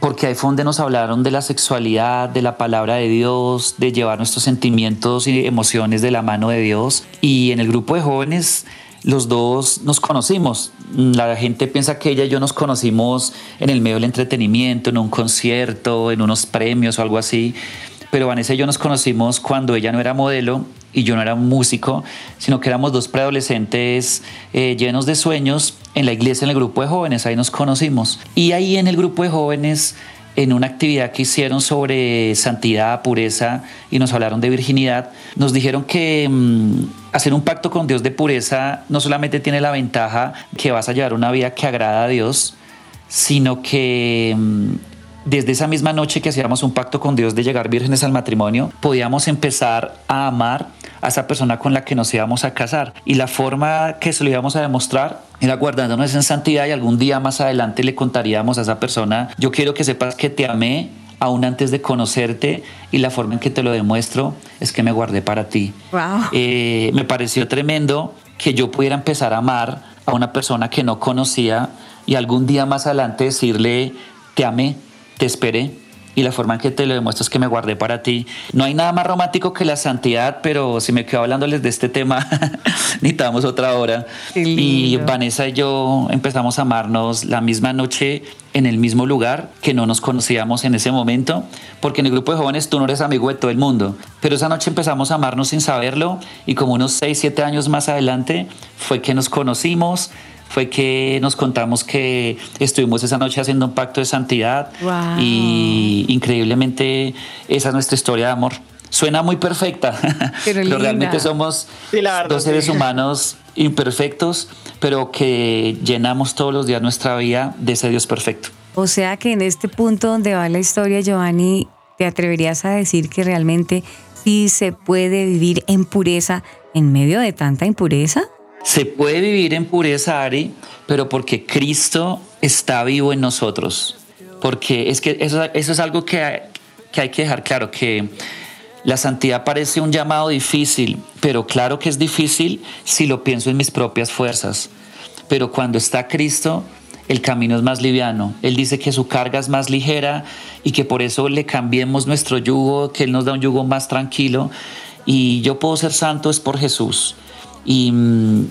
porque ahí fue donde nos hablaron de la sexualidad, de la palabra de Dios, de llevar nuestros sentimientos y emociones de la mano de Dios. Y en el grupo de jóvenes, los dos nos conocimos. La gente piensa que ella y yo nos conocimos en el medio del entretenimiento, en un concierto, en unos premios o algo así. Pero Vanessa y yo nos conocimos cuando ella no era modelo y yo no era músico, sino que éramos dos preadolescentes eh, llenos de sueños en la iglesia, en el grupo de jóvenes, ahí nos conocimos. Y ahí en el grupo de jóvenes, en una actividad que hicieron sobre santidad, pureza, y nos hablaron de virginidad, nos dijeron que mmm, hacer un pacto con Dios de pureza no solamente tiene la ventaja que vas a llevar una vida que agrada a Dios, sino que mmm, desde esa misma noche que hacíamos un pacto con Dios de llegar vírgenes al matrimonio, podíamos empezar a amar a esa persona con la que nos íbamos a casar. Y la forma que se lo íbamos a demostrar era guardándonos en santidad y algún día más adelante le contaríamos a esa persona, yo quiero que sepas que te amé aún antes de conocerte y la forma en que te lo demuestro es que me guardé para ti. Eh, me pareció tremendo que yo pudiera empezar a amar a una persona que no conocía y algún día más adelante decirle, te amé, te esperé y la forma en que te lo demuestro es que me guardé para ti. No hay nada más romántico que la santidad, pero si me quedo hablándoles de este tema, necesitamos otra hora. Y Vanessa y yo empezamos a amarnos la misma noche en el mismo lugar que no nos conocíamos en ese momento, porque en el grupo de jóvenes tú no eres amigo de todo el mundo, pero esa noche empezamos a amarnos sin saberlo y como unos 6, 7 años más adelante fue que nos conocimos, fue que nos contamos que estuvimos esa noche haciendo un pacto de santidad y increíblemente esa es nuestra historia de amor. Suena muy perfecta, pero, realmente somos dos seres humanos imperfectos, pero que llenamos todos los días nuestra vida de ese Dios perfecto. O sea que en este punto donde va la historia, Giovanni, ¿te atreverías a decir que realmente sí se puede vivir en pureza en medio de tanta impureza? Se puede vivir en pureza, Ari, pero porque Cristo está vivo en nosotros. Porque es que eso, es algo que, que hay que dejar claro, que la santidad parece un llamado difícil, pero claro que es difícil si lo pienso en mis propias fuerzas. Pero cuando está Cristo, el camino es más liviano. Él dice que su carga es más ligera y que por eso le cambiemos nuestro yugo, que Él nos da un yugo más tranquilo. Y yo puedo ser santo es por Jesús. Y,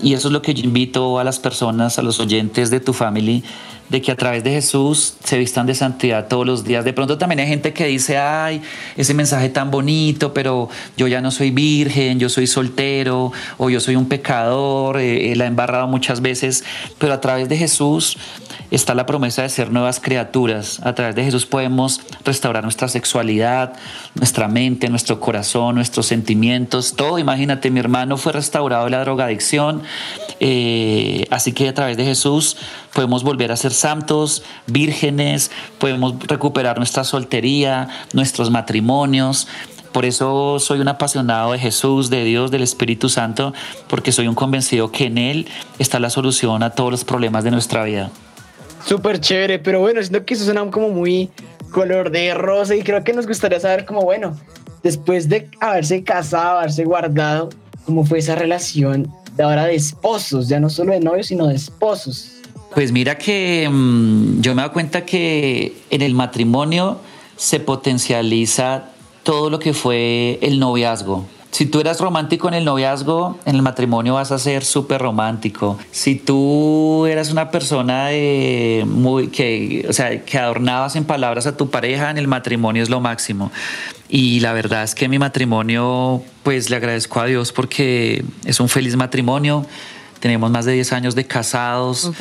y, eso es lo que yo invito a las personas, a los oyentes de tu family, de que a través de Jesús se vistan de santidad todos los días. De pronto también hay gente que dice, ay, ese mensaje tan bonito, pero yo ya no soy virgen, yo soy soltero o yo soy un pecador, eh, la he embarrado muchas veces, pero a través de Jesús está la promesa de ser nuevas criaturas. A través de Jesús podemos restaurar nuestra sexualidad, nuestra mente, nuestro corazón, nuestros sentimientos, todo. Imagínate, mi hermano fue restaurado de la drogadicción, eh, así que a través de Jesús podemos volver a ser santos, vírgenes, podemos recuperar nuestra soltería, nuestros matrimonios. Por eso soy un apasionado de Jesús, de Dios, del Espíritu Santo, porque soy un convencido que en Él está la solución a todos los problemas de nuestra vida. Súper chévere, pero bueno, siento que eso suena como muy color de rosa y creo que nos gustaría saber como, bueno, después de haberse casado, haberse guardado, cómo fue esa relación de ahora de esposos, ya no solo de novios, sino de esposos. Pues mira que mm, yo me doy cuenta que en el matrimonio se potencializa todo lo que fue el noviazgo. Si tú eras romántico en el noviazgo, en el matrimonio vas a ser súper romántico. Si tú eras una persona de muy, que, o sea, que adornabas en palabras a tu pareja, en el matrimonio es lo máximo. Y la verdad es que mi matrimonio, pues le agradezco a Dios porque es un feliz matrimonio. Tenemos más de 10 años de casados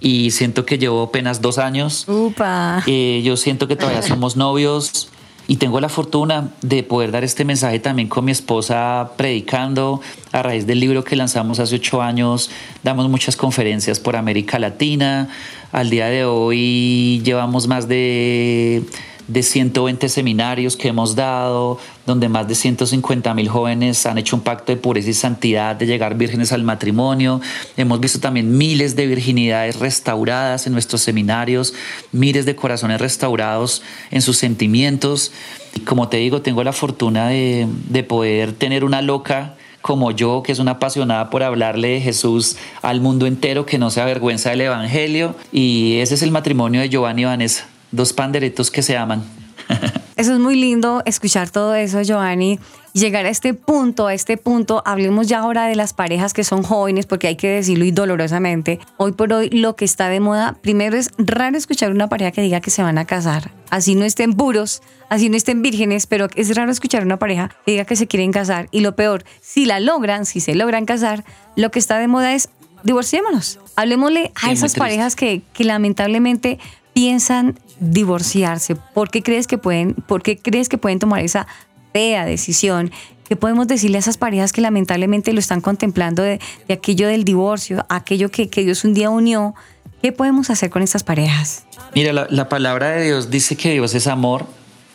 y siento que llevo apenas dos años. Upa. Eh, yo siento que todavía somos novios. Y tengo la fortuna de poder dar este mensaje también con mi esposa predicando a raíz del libro que lanzamos hace ocho años. Damos muchas conferencias por América Latina. Al día de hoy llevamos más de de 120 seminarios que hemos dado, donde más de 150 mil jóvenes han hecho un pacto de pureza y santidad, de llegar vírgenes al matrimonio. Hemos visto también miles de virginidades restauradas en nuestros seminarios, miles de corazones restaurados en sus sentimientos. Y como te digo, tengo la fortuna de, de poder tener una loca como yo, que es una apasionada por hablarle de Jesús al mundo entero, que no se avergüenza del Evangelio. Y ese es el matrimonio de Giovanni Vanessa dos panderetos que se aman. Eso es muy lindo escuchar todo eso, Giovanni. Llegar a este punto, a este punto, hablemos ya ahora de las parejas que son jóvenes, porque hay que decirlo y dolorosamente. Hoy por hoy lo que está de moda, primero es raro escuchar una pareja que diga que se van a casar. Así no estén puros, así no estén vírgenes, pero es raro escuchar una pareja que diga que se quieren casar. Y lo peor, si la logran, si se logran casar, lo que está de moda es divorciémonos. Hablemosle a esas parejas que, que lamentablemente piensan divorciarse? ¿Por qué crees que pueden, por qué crees que pueden tomar esa fea decisión? ¿Qué podemos decirle a esas parejas que lamentablemente lo están contemplando de, aquello del divorcio, aquello que, que Dios un día unió? ¿Qué podemos hacer con estas parejas? Mira, la, la palabra de Dios dice que Dios es amor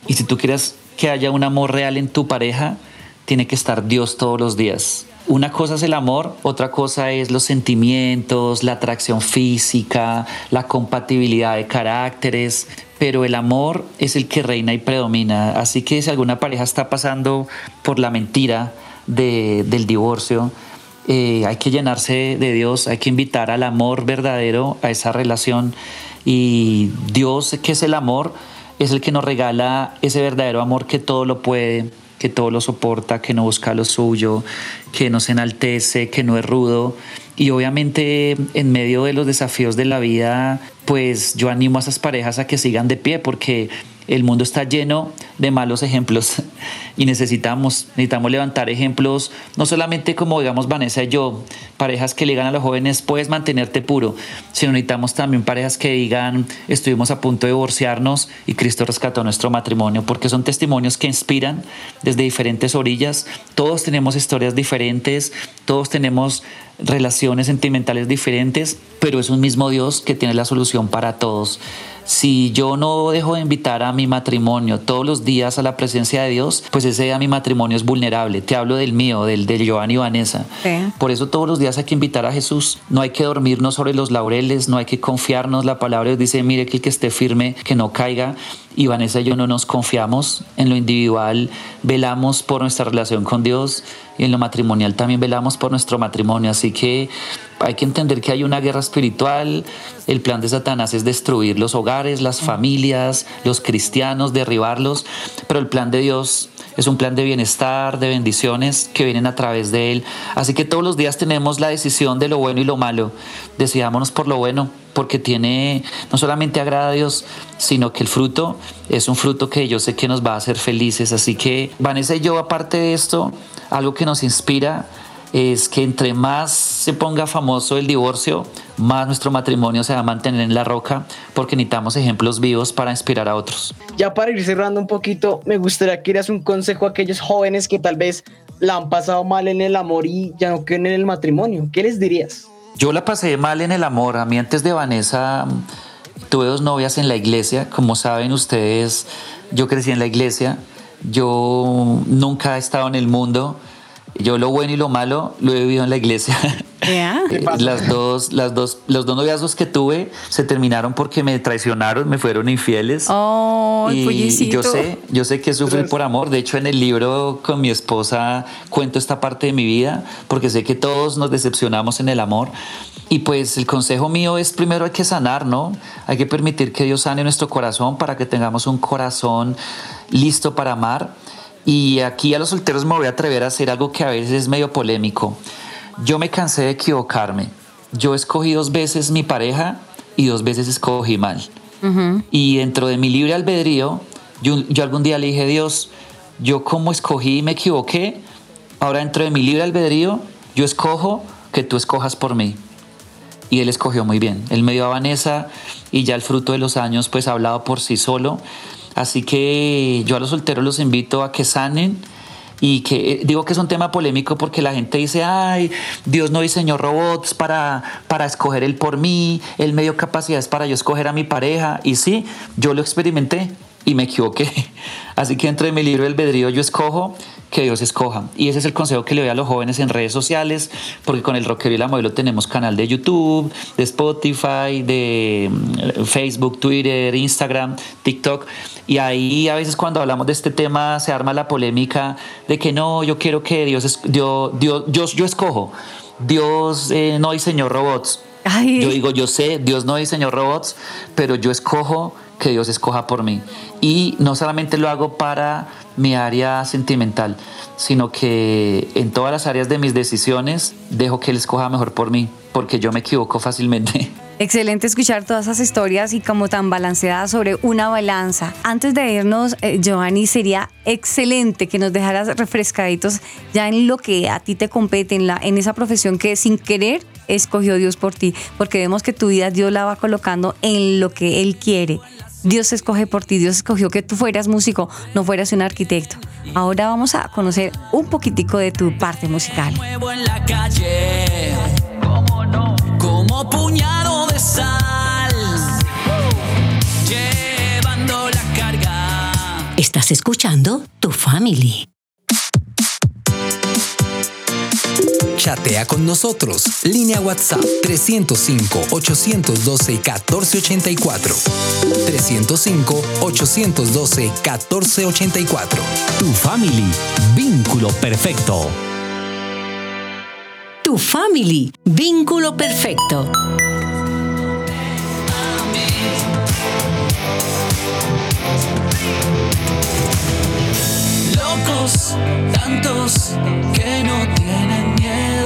y si tú quieres que haya un amor real en tu pareja, tiene que estar Dios todos los días. Una cosa es el amor, otra cosa es los sentimientos, la atracción física, la compatibilidad de caracteres, pero el amor es el que reina y predomina. Así que si alguna pareja está pasando por la mentira de- del divorcio, eh, hay que llenarse de Dios, hay que invitar al amor verdadero a esa relación y Dios, que es el amor, es el que nos regala ese verdadero amor que todo lo puede, que todo lo soporta, que no busca lo suyo, que no se enaltece, que no es rudo. Y obviamente en medio de los desafíos de la vida, pues yo animo a esas parejas a que sigan de pie porque el mundo está lleno de malos ejemplos y necesitamos, necesitamos levantar ejemplos, no solamente como digamos Vanessa y yo, parejas que le digan a los jóvenes, puedes mantenerte puro, sino necesitamos también parejas que digan, estuvimos a punto de divorciarnos y Cristo rescató nuestro matrimonio, porque son testimonios que inspiran desde diferentes orillas, todos tenemos historias diferentes, todos tenemos relaciones sentimentales diferentes, pero es un mismo Dios que tiene la solución para todos. Si yo no dejo de invitar a mi matrimonio todos los días a la presencia de Dios, pues ese día mi matrimonio es vulnerable. Te hablo del mío, del de Giovanni y Vanessa. Sí. Por eso todos los días hay que invitar a Jesús. No hay que dormirnos sobre los laureles, no hay que confiarnos. La palabra Dios dice, mire que el que esté firme, que no caiga. Y Vanessa y yo no nos confiamos en lo individual, velamos por nuestra relación con Dios y en lo matrimonial también velamos por nuestro matrimonio. Así que hay que entender que hay una guerra espiritual. El plan de Satanás es destruir los hogares, las familias, los cristianos, derribarlos. Pero el plan de Dios es un plan de bienestar, de bendiciones que vienen a través de Él. Así que todos los días tenemos la decisión de lo bueno y lo malo. Decidámonos por lo bueno, porque tiene, no solamente agrada a Dios, sino que el fruto es un fruto que yo sé que nos va a hacer felices. Así que Vanessa y yo, aparte de esto, algo que nos inspira es que entre más se ponga famoso el divorcio, más nuestro matrimonio se va a mantener en la roca, porque necesitamos ejemplos vivos para inspirar a otros. Ya para ir cerrando un poquito, me gustaría que dieras un consejo a aquellos jóvenes que tal vez la han pasado mal en el amor y ya no quieren en el matrimonio. ¿Qué les dirías? Yo la pasé mal en el amor. A mí antes de Vanessa tuve dos novias en la iglesia. Como saben ustedes, yo crecí en la iglesia. Yo nunca he estado en el mundo. Yo lo bueno y lo malo lo he vivido en la iglesia. ¿Ya? Las dos, las dos, los dos noviazgos que tuve se terminaron porque me traicionaron, me fueron infieles. Oh, y, yo sé, yo sé que es sufrir por amor. De hecho, en el libro con mi esposa cuento esta parte de mi vida porque sé que todos nos decepcionamos en el amor. Y pues el consejo mío es primero hay que sanar, ¿no? Hay que permitir que Dios sane nuestro corazón para que tengamos un corazón listo para amar. Y aquí a los solteros me voy a atrever a hacer algo que a veces es medio polémico. Yo me cansé de equivocarme. Yo escogí dos veces mi pareja y dos veces escogí mal. Y dentro de mi libre albedrío, yo, yo algún día le dije, Dios, yo como escogí y me equivoqué, ahora dentro de mi libre albedrío, yo escojo que tú escojas por mí. Y él escogió muy bien. Él me dio a Vanessa y ya el fruto de los años pues ha hablado por sí solo. Así que yo a los solteros los invito a que sanen y que eh, digo que es un tema polémico porque la gente dice, ay, Dios no diseñó robots para, para escoger él por mí, él me dio capacidades para yo escoger a mi pareja. Y sí, yo lo experimenté y me equivoqué. Así que entre mi libro El albedrío yo escojo que Dios escoja. Y ese es el consejo que le doy a los jóvenes en redes sociales, porque con el rockero y la modelo tenemos canal de YouTube, de Spotify, de mm, Facebook, Twitter, Instagram, TikTok. Y ahí a veces cuando hablamos de este tema se arma la polémica de que no, yo quiero que Dios, es- Dios, Dios, yo, yo escojo. Dios eh, no diseñó robots. Ay. Yo digo, yo sé, Dios no diseñó robots, pero yo escojo que Dios escoja por mí. Y no solamente lo hago para mi área sentimental, sino que en todas las áreas de mis decisiones dejo que Él escoja mejor por mí, porque yo me equivoco fácilmente. Excelente escuchar todas esas historias y como tan balanceadas sobre una balanza. Antes de irnos, eh, Giovanni, sería excelente que nos dejaras refrescaditos ya en lo que a ti te compete, en, la, en esa profesión que sin querer escogió Dios por ti, porque vemos que tu vida Dios la va colocando en lo que Él quiere. Dios escoge por ti, Dios escogió que tú fueras músico, no fueras un arquitecto. Ahora vamos a conocer un poquitico de tu parte musical. Estás escuchando Tu Family. Chatea con nosotros. Línea WhatsApp 305-812-1484. 305-812-1484. Tu Family, vínculo perfecto. Tu Family, vínculo perfecto. Locos, tantos que no tienen.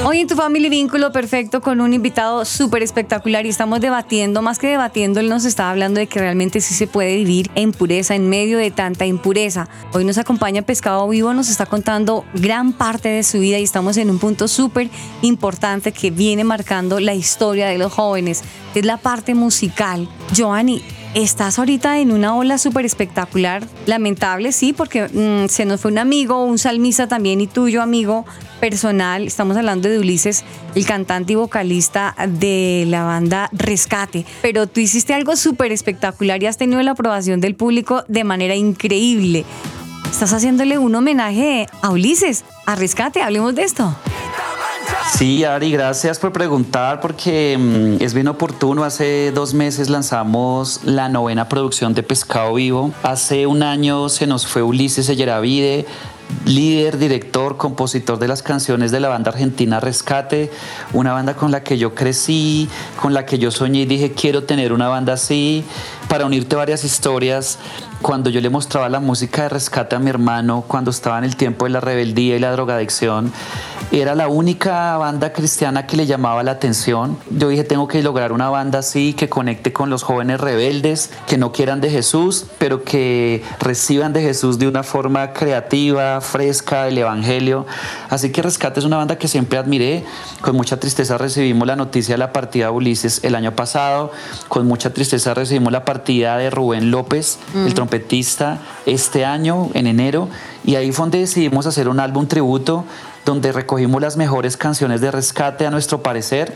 Hoy en tu familia vínculo perfecto con un invitado súper espectacular y estamos debatiendo, más que debatiendo, él nos estaba hablando de que realmente sí se puede vivir en pureza, en medio de tanta impureza. Hoy nos acompaña Pescado Vivo, nos está contando gran parte de su vida y estamos en un punto súper importante que viene marcando la historia de los jóvenes, que es la parte musical. Giovanni, Estás ahorita en una ola súper espectacular, lamentable, sí, porque mm, se nos fue un amigo, un salmista también y tuyo, amigo personal. Estamos hablando de Ulises, el cantante y vocalista de la banda Rescate. Pero tú hiciste algo súper espectacular y has tenido la aprobación del público de manera increíble. Estás haciéndole un homenaje a Ulises, a Rescate. Hablemos de esto. Sí, Ari, gracias por preguntar porque mm, es bien oportuno. Hace dos meses lanzamos la novena producción de Pescado Vivo. Hace un año se nos fue Ulises Selleravide, líder, director, compositor de las canciones de la banda argentina Rescate, una banda con la que yo crecí, con la que yo soñé y dije quiero tener una banda así, para unirte varias historias. Cuando yo le mostraba la música de Rescate a mi hermano, cuando estaba en el tiempo de la rebeldía y la drogadicción, era la única banda cristiana que le llamaba la atención. Yo dije, tengo que lograr una banda así, que conecte con los jóvenes rebeldes, que no quieran de Jesús, pero que reciban de Jesús de una forma creativa, fresca, el Evangelio. Así que Rescate es una banda que siempre admiré. Con mucha tristeza recibimos la noticia de la partida de Ulises el año pasado. Con mucha tristeza recibimos la partida de Rubén López, el trompetista, este año, en enero. Y ahí fue donde decidimos hacer un álbum tributo donde recogimos las mejores canciones de rescate a nuestro parecer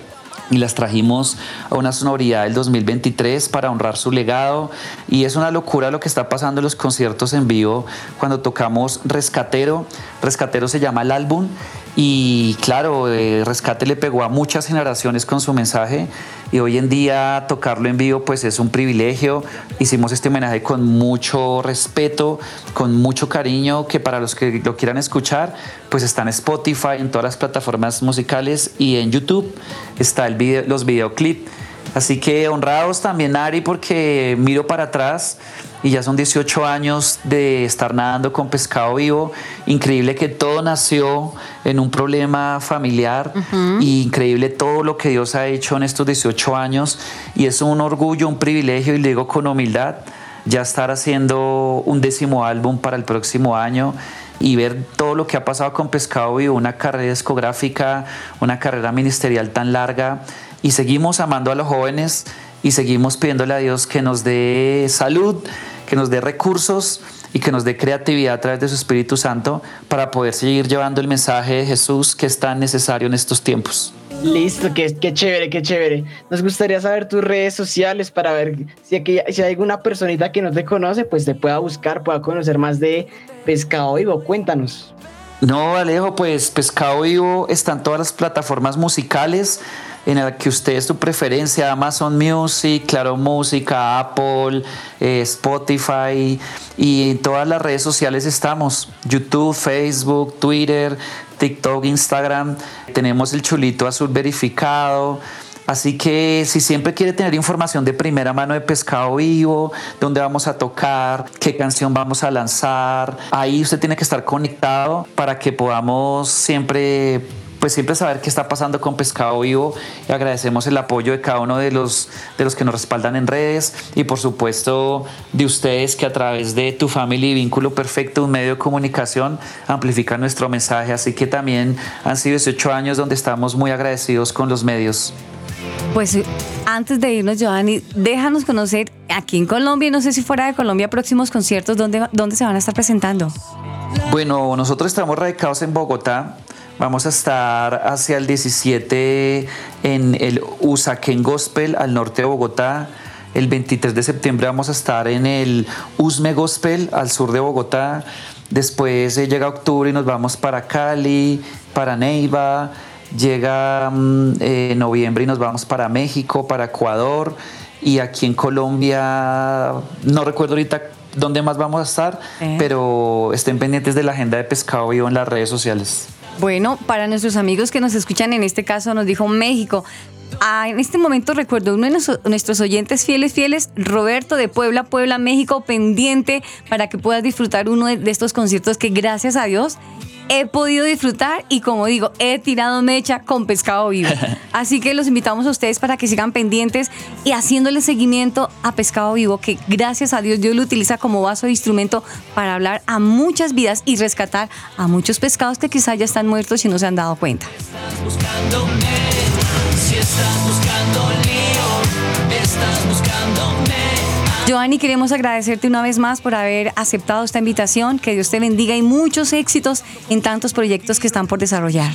y las trajimos a una sonoridad del 2023 para honrar su legado. Y es una locura lo que está pasando en los conciertos en vivo cuando tocamos Rescatero. Rescatero se llama el álbum y claro, Rescate le pegó a muchas generaciones con su mensaje y hoy en día tocarlo en vivo pues es un privilegio. Hicimos este homenaje con mucho respeto, con mucho cariño, que para los que lo quieran escuchar pues está en Spotify, en todas las plataformas musicales y en YouTube está el video, los videoclips. Así que honrados también Ari porque miro para atrás y ya son 18 años de estar nadando con pescado vivo. Increíble que todo nació en un problema familiar y increíble todo lo que Dios ha hecho en estos 18 años. Y es un orgullo, un privilegio y le digo con humildad ya estar haciendo un décimo álbum para el próximo año y ver todo lo que ha pasado con Pescado Vivo, una carrera discográfica, una carrera ministerial tan larga y seguimos amando a los jóvenes y seguimos pidiéndole a Dios que nos dé salud, que nos dé recursos y que nos dé creatividad a través de su Espíritu Santo para poder seguir llevando el mensaje de Jesús que es tan necesario en estos tiempos. Listo, qué, qué chévere, qué chévere. Nos gustaría saber tus redes sociales para ver si, aquí, si hay alguna personita que no te conoce, pues te pueda buscar, pueda conocer más de Pescado Vivo. Cuéntanos. No, Alejo, pues Pescado Vivo está en todas las plataformas musicales en la que usted su preferencia, Amazon Music, Claro Música, Apple, eh, Spotify y todas las redes sociales estamos, YouTube, Facebook, Twitter, TikTok, Instagram, tenemos el chulito azul verificado. Así que si siempre quiere tener información de primera mano de pescado vivo, dónde vamos a tocar, qué canción vamos a lanzar, ahí usted tiene que estar conectado para que podamos siempre pues siempre saber qué está pasando con Pescado Vivo y agradecemos el apoyo de cada uno de los, de los que nos respaldan en redes y por supuesto de ustedes que a través de Tu Family Vínculo Perfecto, un medio de comunicación, amplifican nuestro mensaje. Así que también han sido 18 años donde estamos muy agradecidos con los medios. Pues antes de irnos, Giovanni, déjanos conocer aquí en Colombia y no sé si fuera de Colombia próximos conciertos, ¿dónde, dónde se van a estar presentando? Bueno, nosotros estamos radicados en Bogotá. Vamos a estar hacia el 17 en el Usaquén Gospel al norte de Bogotá. El 23 de septiembre vamos a estar en el Usme Gospel al sur de Bogotá. Después eh, llega octubre y nos vamos para Cali, para Neiva. Llega mm, eh, noviembre y nos vamos para México, para Ecuador. Y aquí en Colombia, no recuerdo ahorita dónde más vamos a estar, Eh. pero estén pendientes de la agenda de Pescado Vivo en las redes sociales. Bueno, para nuestros amigos que nos escuchan, en este caso nos dijo México. Ah, en este momento recuerdo uno de nuestros- oyentes fieles, fieles, Roberto de Puebla, Puebla, México, pendiente para que puedas disfrutar uno de estos conciertos que gracias a Dios he podido disfrutar y como digo, he tirado mecha con pescado vivo. Así que los invitamos a ustedes para que sigan pendientes y haciéndole seguimiento a pescado vivo, que gracias a Dios Dios lo utiliza como vaso de instrumento para hablar a muchas vidas y rescatar a muchos pescados que quizás ya están muertos y no se han dado cuenta. Giovanni, queremos agradecerte una vez más por haber aceptado esta invitación. Que Dios te bendiga y muchos éxitos en tantos proyectos que están por desarrollar.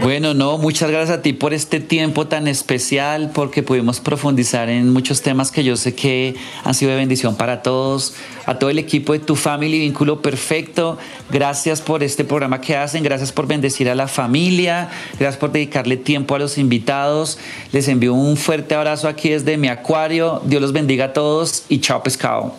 Bueno, no, muchas gracias a ti por este tiempo tan especial, porque pudimos profundizar en muchos temas que yo sé que han sido de bendición para todos, a todo el equipo de Tu Family Vínculo Perfecto. Gracias por este programa que hacen, gracias por bendecir a la familia, gracias por dedicarle tiempo a los invitados. Les envío un fuerte abrazo aquí desde mi acuario. Dios los bendiga a todos y chao pescado.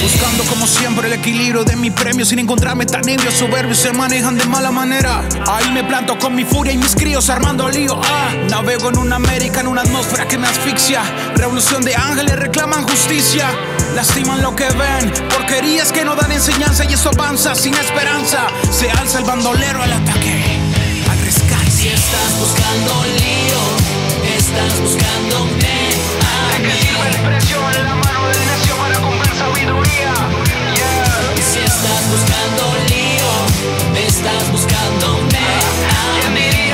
Buscando como siempre el equilibrio de mi premio sin encontrarme tan ebrio, soberbios se manejan de mala manera. Ahí me planto con mi furia y mis críos armando lío. Ah, navego en una América, en una atmósfera que me asfixia. Revolución de ángeles reclaman justicia. Lastiman lo que ven, porquerías que no dan enseñanza y eso avanza sin esperanza. Se alza el bandolero al ataque, al rescate. Si estás buscando lío, estás buscándome. Estás buscando lío, me estás buscándome. ¿Quién diría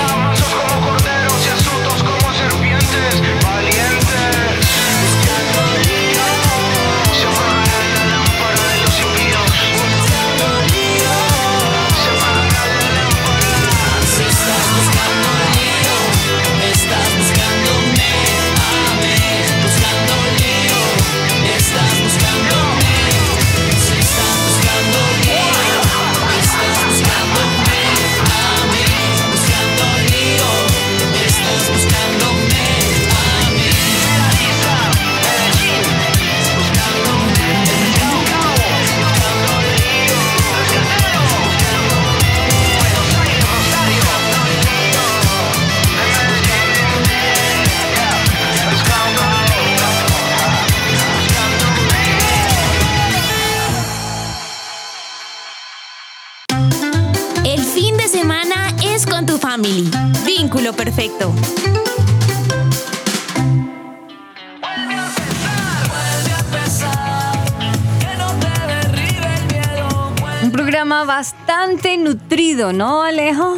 bastante nutrido, ¿no, Alejo?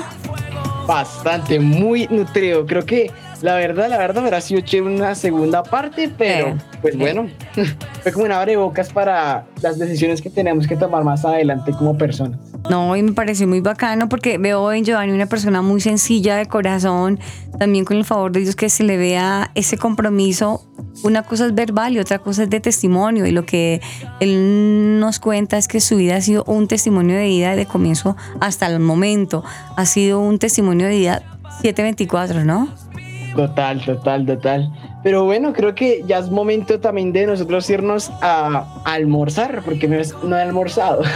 Bastante, muy nutrido. Creo que la verdad, la verdad, hubiera sido chévere una segunda parte, pero Eh, pues eh. bueno, fue como una abrebocas para las decisiones que tenemos que tomar más adelante como personas. No, y me pareció muy bacano porque veo en Giovanni una persona muy sencilla de corazón, también con el favor de Dios que se le vea ese compromiso. Una cosa es verbal y otra cosa es de testimonio. Y lo que él nos cuenta es que su vida ha sido un testimonio de vida de comienzo hasta el momento. Ha sido un testimonio de vida 724, ¿no? Total, total, total. Pero bueno, creo que ya es momento también de nosotros irnos a, a almorzar, porque no, es- no he almorzado.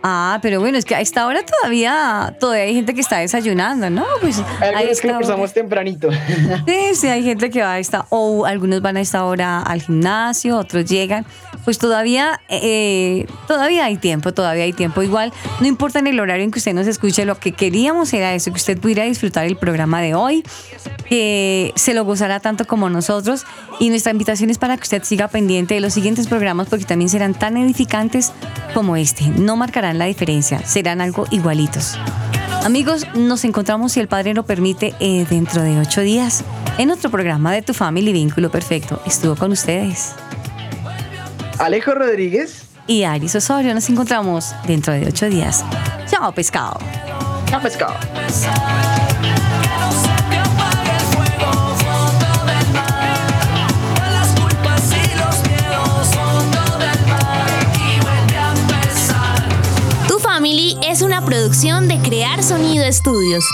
Ah, pero bueno, es que a esta hora todavía, todavía hay gente que está desayunando, ¿no? Pues algunos que almorzamos tempranito. Sí, sí, hay gente que va a esta, o algunos van a esta hora al gimnasio, otros llegan. Pues todavía, eh, todavía hay tiempo, todavía hay tiempo. Igual, no importa en el horario en que usted nos escuche, lo que queríamos era eso, que usted pudiera disfrutar el programa de hoy, que se lo gozara tanto como nosotros. Y nuestra invitación es para que usted siga pendiente de los siguientes programas, porque también serán tan edificantes como este. No marcarán la diferencia, serán algo igualitos. Amigos, nos encontramos, si el Padre lo permite, eh, dentro de ocho días en otro programa de Tu Family Vínculo Perfecto. Estuvo con ustedes. Alejo Rodríguez y Aris Osorio. Nos encontramos dentro de ocho días. Chao, pescado. Chao, pescado. Tu Family es una producción de Crear Sonido Estudios.